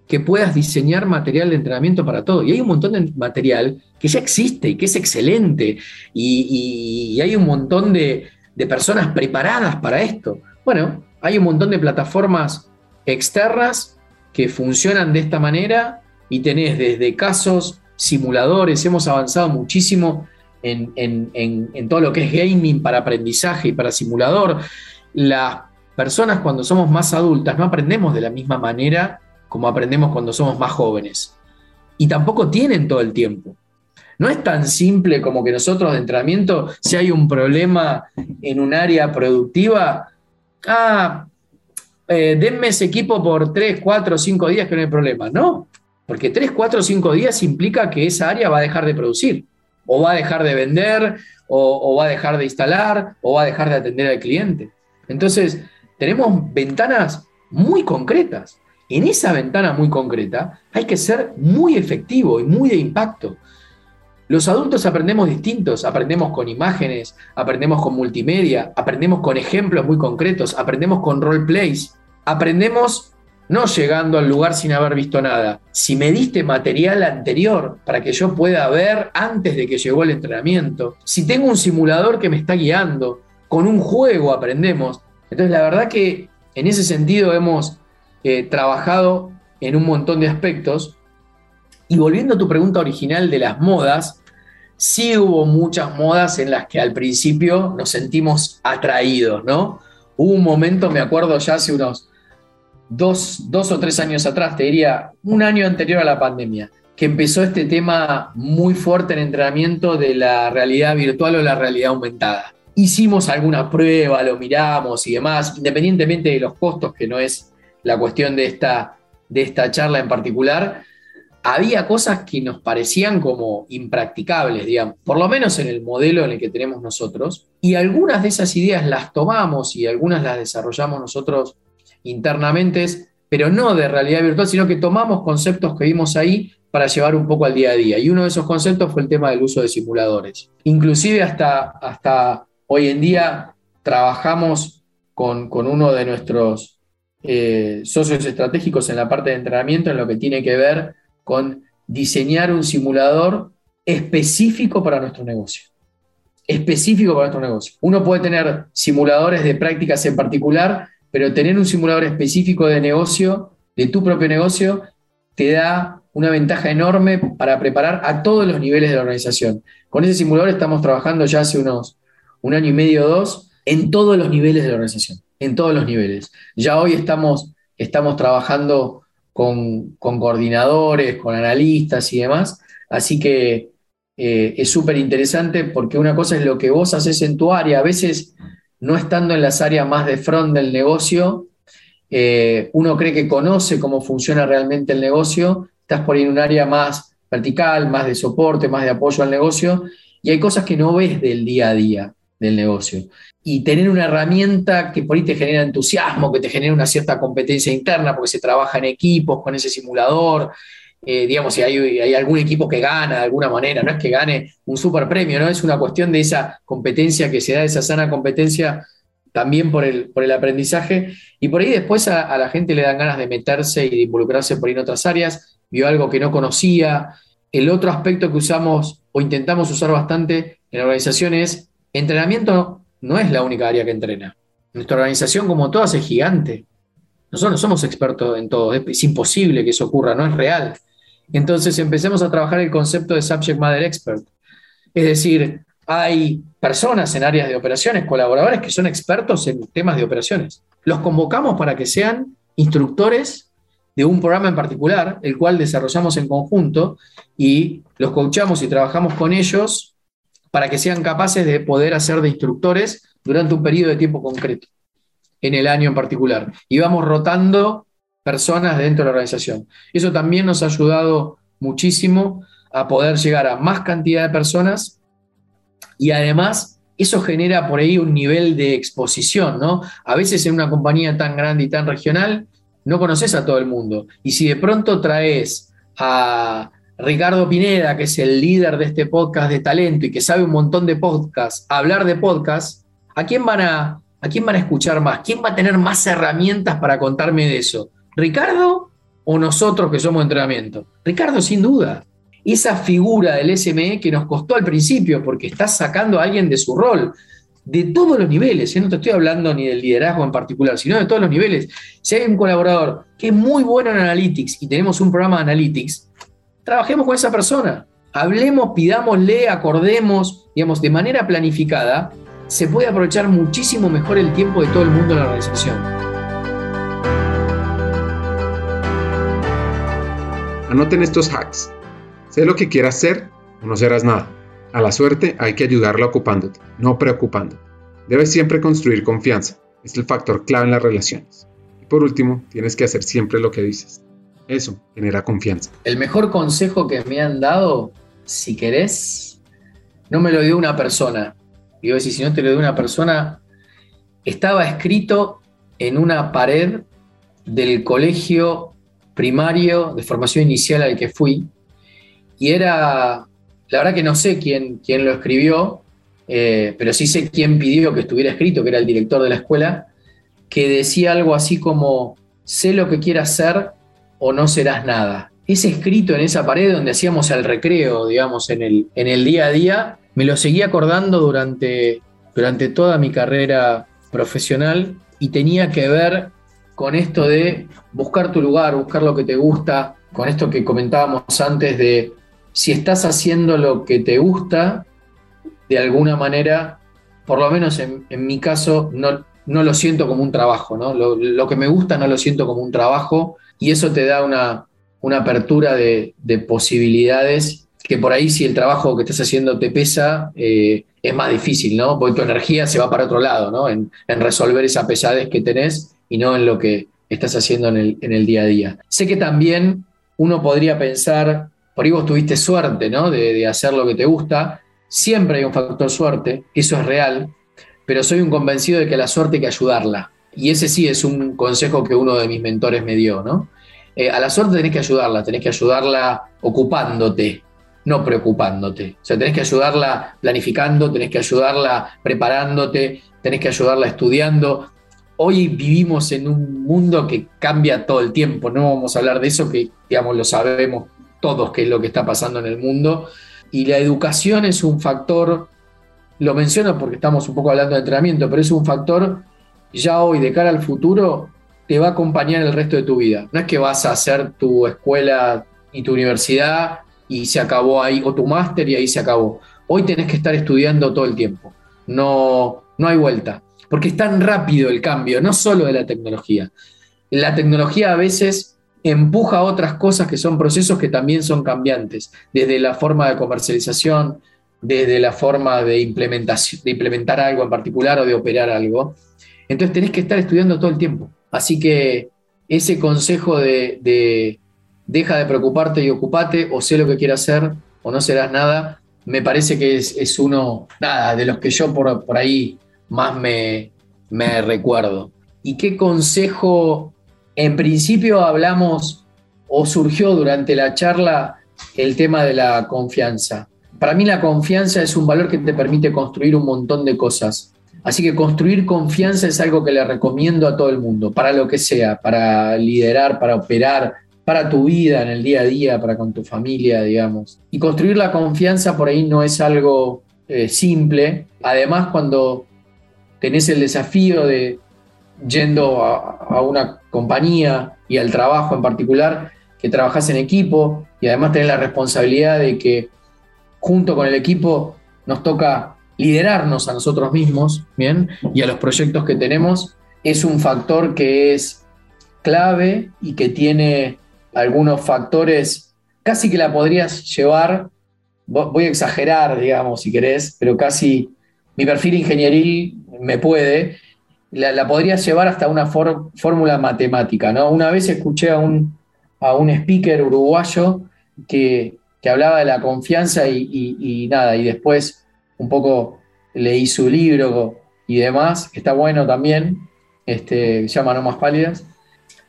que puedas diseñar material de entrenamiento para todo. Y hay un montón de material que ya existe y que es excelente. Y, hay un montón de, de, personas preparadas para esto. Bueno, hay un montón de plataformas externas que funcionan de esta manera y tenés desde casos simuladores, hemos avanzado muchísimo en, todo lo que es gaming para aprendizaje y para simulador. Las personas cuando somos más adultas no aprendemos de la misma manera como aprendemos cuando somos más jóvenes. Y tampoco tienen todo el tiempo. No es tan simple como que nosotros de entrenamiento, si hay un problema en un área productiva, ah, eh, denme ese equipo por 3, 4, 5 días que no hay problema. No, porque 3, 4, 5 días implica que esa área va a dejar de producir, o va a dejar de vender, o, va a dejar de instalar, o va a dejar de atender al cliente. Entonces, tenemos ventanas muy concretas. En esa ventana muy concreta hay que ser muy efectivo y muy de impacto. Los adultos aprendemos distintos, aprendemos con imágenes, aprendemos con multimedia, aprendemos con ejemplos muy concretos, aprendemos con role plays, aprendemos no llegando al lugar sin haber visto nada. Si me diste material anterior para que yo pueda ver antes de que llegó el entrenamiento, si tengo un simulador que me está guiando, con un juego aprendemos. Entonces la verdad que en ese sentido hemos eh, trabajado en un montón de aspectos. Y volviendo a tu pregunta original de las modas, sí hubo muchas modas en las que al principio nos sentimos atraídos, ¿no? Hubo un momento, me acuerdo ya hace unos dos, o tres años atrás, te diría un año anterior a la pandemia, que empezó este tema muy fuerte en entrenamiento de la realidad virtual o la realidad aumentada. Hicimos alguna prueba, lo miramos y demás, independientemente de los costos, que no es la cuestión de esta, de esta charla en particular, había cosas que nos parecían como impracticables, digamos, por lo menos en el modelo en el que tenemos nosotros, y algunas de esas ideas las tomamos y algunas las desarrollamos nosotros internamente, pero no de realidad virtual, sino que tomamos conceptos que vimos ahí para llevar un poco al día a día. Y uno de esos conceptos fue el tema del uso de simuladores. Inclusive hasta, hasta hoy en día trabajamos con, uno de nuestros eh, socios estratégicos en la parte de entrenamiento en lo que tiene que ver con diseñar un simulador específico para nuestro negocio. Específico para nuestro negocio. Uno puede tener simuladores de prácticas en particular pero tener un simulador específico de negocio, de tu propio negocio, te da una ventaja enorme para preparar a todos los niveles de la organización. Con ese simulador estamos trabajando ya hace unos un año y medio o dos en todos los niveles de la organización, en todos los niveles. Ya hoy estamos, estamos trabajando con, coordinadores, con analistas y demás. Así que eh, es súper interesante porque una cosa es lo que vos haces en tu área, a veces no estando en las áreas más de front del negocio, eh, uno cree que conoce cómo funciona realmente el negocio, estás por ahí en un área más vertical, más de soporte, más de apoyo al negocio, y hay cosas que no ves del día a día del negocio. Y tener una herramienta que por ahí te genera entusiasmo, que te genera una cierta competencia interna, porque se trabaja en equipos con ese simulador, eh, digamos, si hay, algún equipo que gana de alguna manera, no es que gane un super premio, ¿no? Es una cuestión de esa competencia que se da, esa sana competencia también por el, por el aprendizaje. Y por ahí después a, a, la gente le dan ganas de meterse y de involucrarse por ahí en otras áreas, vio algo que no conocía. El otro aspecto que usamos o intentamos usar bastante en la organización es entrenamiento no es la única área que entrena. Nuestra organización, como todas, es gigante. Nosotros no somos expertos en todo, es, imposible que eso ocurra, no es real. Entonces empecemos a trabajar el concepto de Subject Matter Expert. Es decir, hay personas en áreas de operaciones, colaboradores que son expertos en temas de operaciones. Los convocamos para que sean instructores de un programa en particular, el cual desarrollamos en conjunto y los coachamos y trabajamos con ellos para que sean capaces de poder hacer de instructores durante un periodo de tiempo concreto, en el año en particular. Y vamos rotando personas dentro de la organización. Eso también nos ha ayudado muchísimo a poder llegar a más cantidad de personas y además eso genera por ahí un nivel de exposición, ¿no? A veces en una compañía tan grande y tan regional no conoces a todo el mundo. Y si de pronto traes a Ricardo Pineda, que es el líder de este podcast de talento y que sabe un montón de podcasts, hablar de podcasts, ¿a quién van a, a quién van a escuchar más? ¿Quién va a tener más herramientas para contarme de eso? ¿Ricardo o nosotros que somos entrenamiento? Ricardo, sin duda. Esa figura del SME que nos costó al principio, porque estás sacando a alguien de su rol, de todos los niveles, yo ¿eh? no te estoy hablando ni del liderazgo en particular, sino de todos los niveles. Si hay un colaborador que es muy bueno en Analytics y tenemos un programa de Analytics, trabajemos con esa persona. Hablemos, pidámosle, acordemos, digamos, de manera planificada, se puede aprovechar muchísimo mejor el tiempo de todo el mundo en la organización. Anoten estos hacks. Sé lo que quieras hacer o no serás nada. A la suerte hay que ayudarla ocupándote, no preocupando. Debes siempre construir confianza. Es el factor clave en las relaciones. Y por último, tienes que hacer siempre lo que dices. Eso genera confianza. El mejor consejo que me han dado, si querés, no me lo dio una persona. Y yo decir, si no te lo dio una persona, estaba escrito en una pared del colegio primario de formación inicial al que fui. Y era, la verdad que no sé quién, quién lo escribió, eh, pero sí sé quién pidió que estuviera escrito, que era el director de la escuela, que decía algo así como, sé lo que quiero hacer, o no serás nada. Ese escrito en esa pared donde hacíamos el recreo, digamos, en el, en el día a día, me lo seguí acordando durante, durante toda mi carrera profesional y tenía que ver con esto de buscar tu lugar, buscar lo que te gusta, con esto que comentábamos antes de si estás haciendo lo que te gusta, de alguna manera, por lo menos en, mi caso, no, no, lo siento como un trabajo, ¿no? Lo, que me gusta no lo siento como un trabajo y eso te da una, apertura de, posibilidades que por ahí si el trabajo que estás haciendo te pesa, eh, es más difícil, ¿no? Porque tu energía se va para otro lado, ¿no? En, resolver esa pesadez que tenés y no en lo que estás haciendo en el, día a día. Sé que también uno podría pensar, por ahí vos tuviste suerte, ¿no? De, de hacer lo que te gusta. Siempre hay un factor suerte, eso es real, pero soy un convencido de que la suerte hay que ayudarla. Y ese sí es un consejo que uno de mis mentores me dio, ¿no? Eh, a la suerte tenés que ayudarla, tenés que ayudarla ocupándote, no preocupándote. O sea, tenés que ayudarla planificando, tenés que ayudarla preparándote, tenés que ayudarla estudiando. Hoy vivimos en un mundo que cambia todo el tiempo, no vamos a hablar de eso, que digamos lo sabemos todos qué es lo que está pasando en el mundo. Y la educación es un factor, lo menciono porque estamos un poco hablando de entrenamiento, pero es un factor ya hoy, de cara al futuro, te va a acompañar el resto de tu vida. No es que vas a hacer tu escuela y tu universidad y se acabó ahí, o tu máster y ahí se acabó. Hoy tenés que estar estudiando todo el tiempo. No, no hay vuelta. Porque es tan rápido el cambio, no solo de la tecnología. La tecnología a veces empuja otras cosas que son procesos que también son cambiantes, desde la forma de comercialización, desde la forma de, implementar algo en particular o de operar algo. Entonces tenés que estar estudiando todo el tiempo. Así que ese consejo de, deja de preocuparte y ocupate, o sé lo que quieras hacer, o no serás nada, me parece que es, uno, nada, de los que yo por, por ahí más me, me recuerdo. ¿Y qué consejo? En principio hablamos o surgió durante la charla el tema de la confianza. Para mí la confianza es un valor que te permite construir un montón de cosas. Así que construir confianza es algo que le recomiendo a todo el mundo, para lo que sea, para liderar, para operar, para tu vida en el día a día, para con tu familia, digamos. Y construir la confianza por ahí no es algo eh, simple. Además, cuando tenés el desafío de yendo a, una compañía y al trabajo en particular, que trabajas en equipo y además tenés la responsabilidad de que junto con el equipo nos toca liderarnos a nosotros mismos, ¿bien? Y a los proyectos que tenemos, es un factor que es clave y que tiene algunos factores, casi que la podrías llevar, voy a exagerar, digamos, si querés, pero casi mi perfil ingenieril me puede, la, podrías llevar hasta una fórmula matemática, ¿no? Una vez escuché a un, a un speaker uruguayo que, hablaba de la confianza y, nada, y después un poco leí su libro y demás, que está bueno también, este, se llama No Más Pálidas,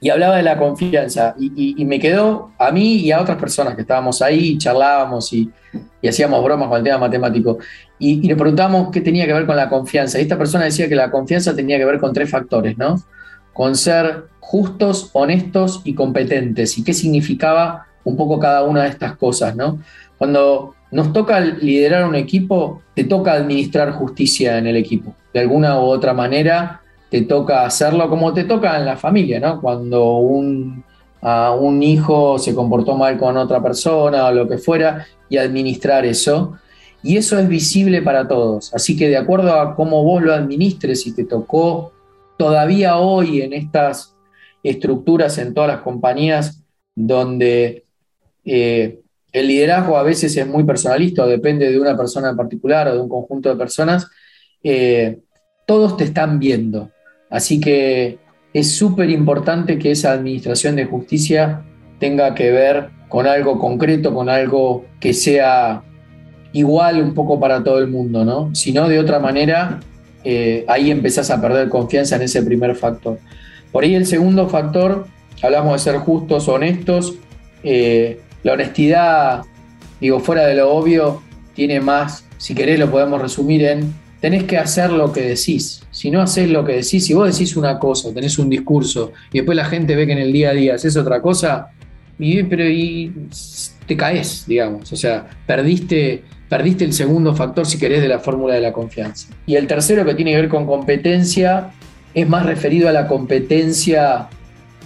y hablaba de la confianza y, me quedó a mí y a otras personas que estábamos ahí, charlábamos y, hacíamos bromas con el tema matemático y, le preguntamos qué tenía que ver con la confianza. Y esta persona decía que la confianza tenía que ver con tres factores, ¿no? Con ser justos, honestos y competentes y qué significaba un poco cada una de estas cosas, ¿no? Cuando nos toca liderar un equipo, te toca administrar justicia en el equipo. De alguna u otra manera, te toca hacerlo como te toca en la familia, ¿no? Cuando un, un hijo se comportó mal con otra persona o lo que fuera, y administrar eso. Y eso es visible para todos. Así que de acuerdo a cómo vos lo administres y te tocó todavía hoy en estas estructuras, en todas las compañías, donde eh, el liderazgo a veces es muy personalista o depende de una persona en particular o de un conjunto de personas, eh, todos te están viendo. Así que es súper importante que esa administración de justicia tenga que ver con algo concreto, con algo que sea igual un poco para todo el mundo, ¿no? Si no, de otra manera, eh, ahí empezás a perder confianza en ese primer factor. Por ahí el segundo factor, hablamos de ser justos, honestos. Eh, la honestidad, digo, fuera de lo obvio, tiene más, si querés lo podemos resumir en tenés que hacer lo que decís. Si no haces lo que decís, si vos decís una cosa, tenés un discurso y después la gente ve que en el día a día haces otra cosa, y, pero y te caes, digamos. O sea, perdiste, perdiste el segundo factor, si querés, de la fórmula de la confianza. Y el tercero que tiene que ver con competencia es más referido a la competencia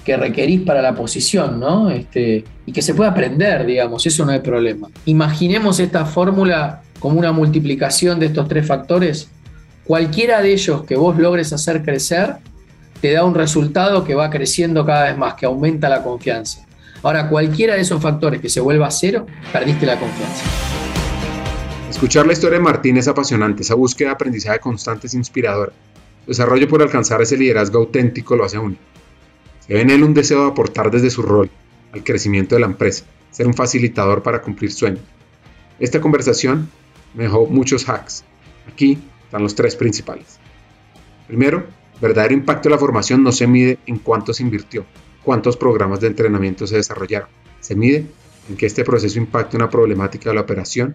que requerís para la posición, ¿no? Este, y que se puede aprender, digamos, eso no hay problema. Imaginemos esta fórmula como una multiplicación de estos tres factores, cualquiera de ellos que vos logres hacer crecer, te da un resultado que va creciendo cada vez más, que aumenta la confianza. Ahora, cualquiera de esos factores que se vuelva a cero, perdiste la confianza. Escuchar la historia de Martín es apasionante, esa búsqueda de aprendizaje constante es inspiradora. Su desarrollo por alcanzar ese liderazgo auténtico lo hace único. Se ve en él un deseo de aportar desde su rol al crecimiento de la empresa, ser un facilitador para cumplir sueños. Esta conversación me dejó muchos hacks. Aquí están los tres principales. Primero, verdadero impacto de la formación no se mide en cuánto se invirtió, cuántos programas de entrenamiento se desarrollaron. Se mide en que este proceso impacte una problemática de la operación,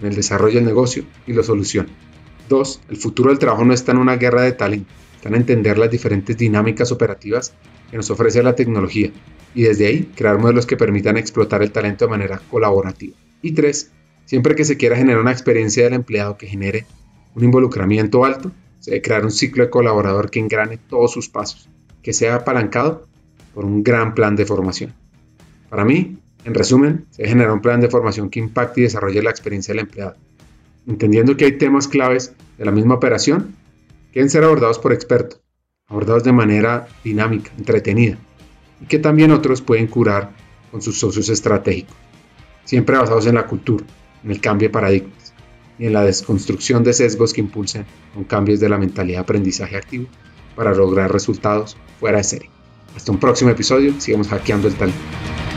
en el desarrollo del negocio y lo solucione. Dos, el futuro del trabajo no está en una guerra de talento, está en entender las diferentes dinámicas operativas que nos ofrece la tecnología y desde ahí crear modelos que permitan explotar el talento de manera colaborativa. Y tres, Siempre que se quiera generar una experiencia del empleado que genere un involucramiento alto, se debe crear un ciclo de colaborador que engrane todos sus pasos, que sea apalancado por un gran plan de formación. Para mí, en resumen, se debe generar un plan de formación que impacte y desarrolle la experiencia del empleado, entendiendo que hay temas claves de la misma operación que deben ser abordados por expertos, abordados de manera dinámica, entretenida, y que también otros pueden curar con sus socios estratégicos, siempre basados en la cultura, en el cambio de paradigmas y en la desconstrucción de sesgos que impulsen con cambios de la mentalidad de aprendizaje activo para lograr resultados fuera de serie. Hasta un próximo episodio, sigamos hackeando el talento.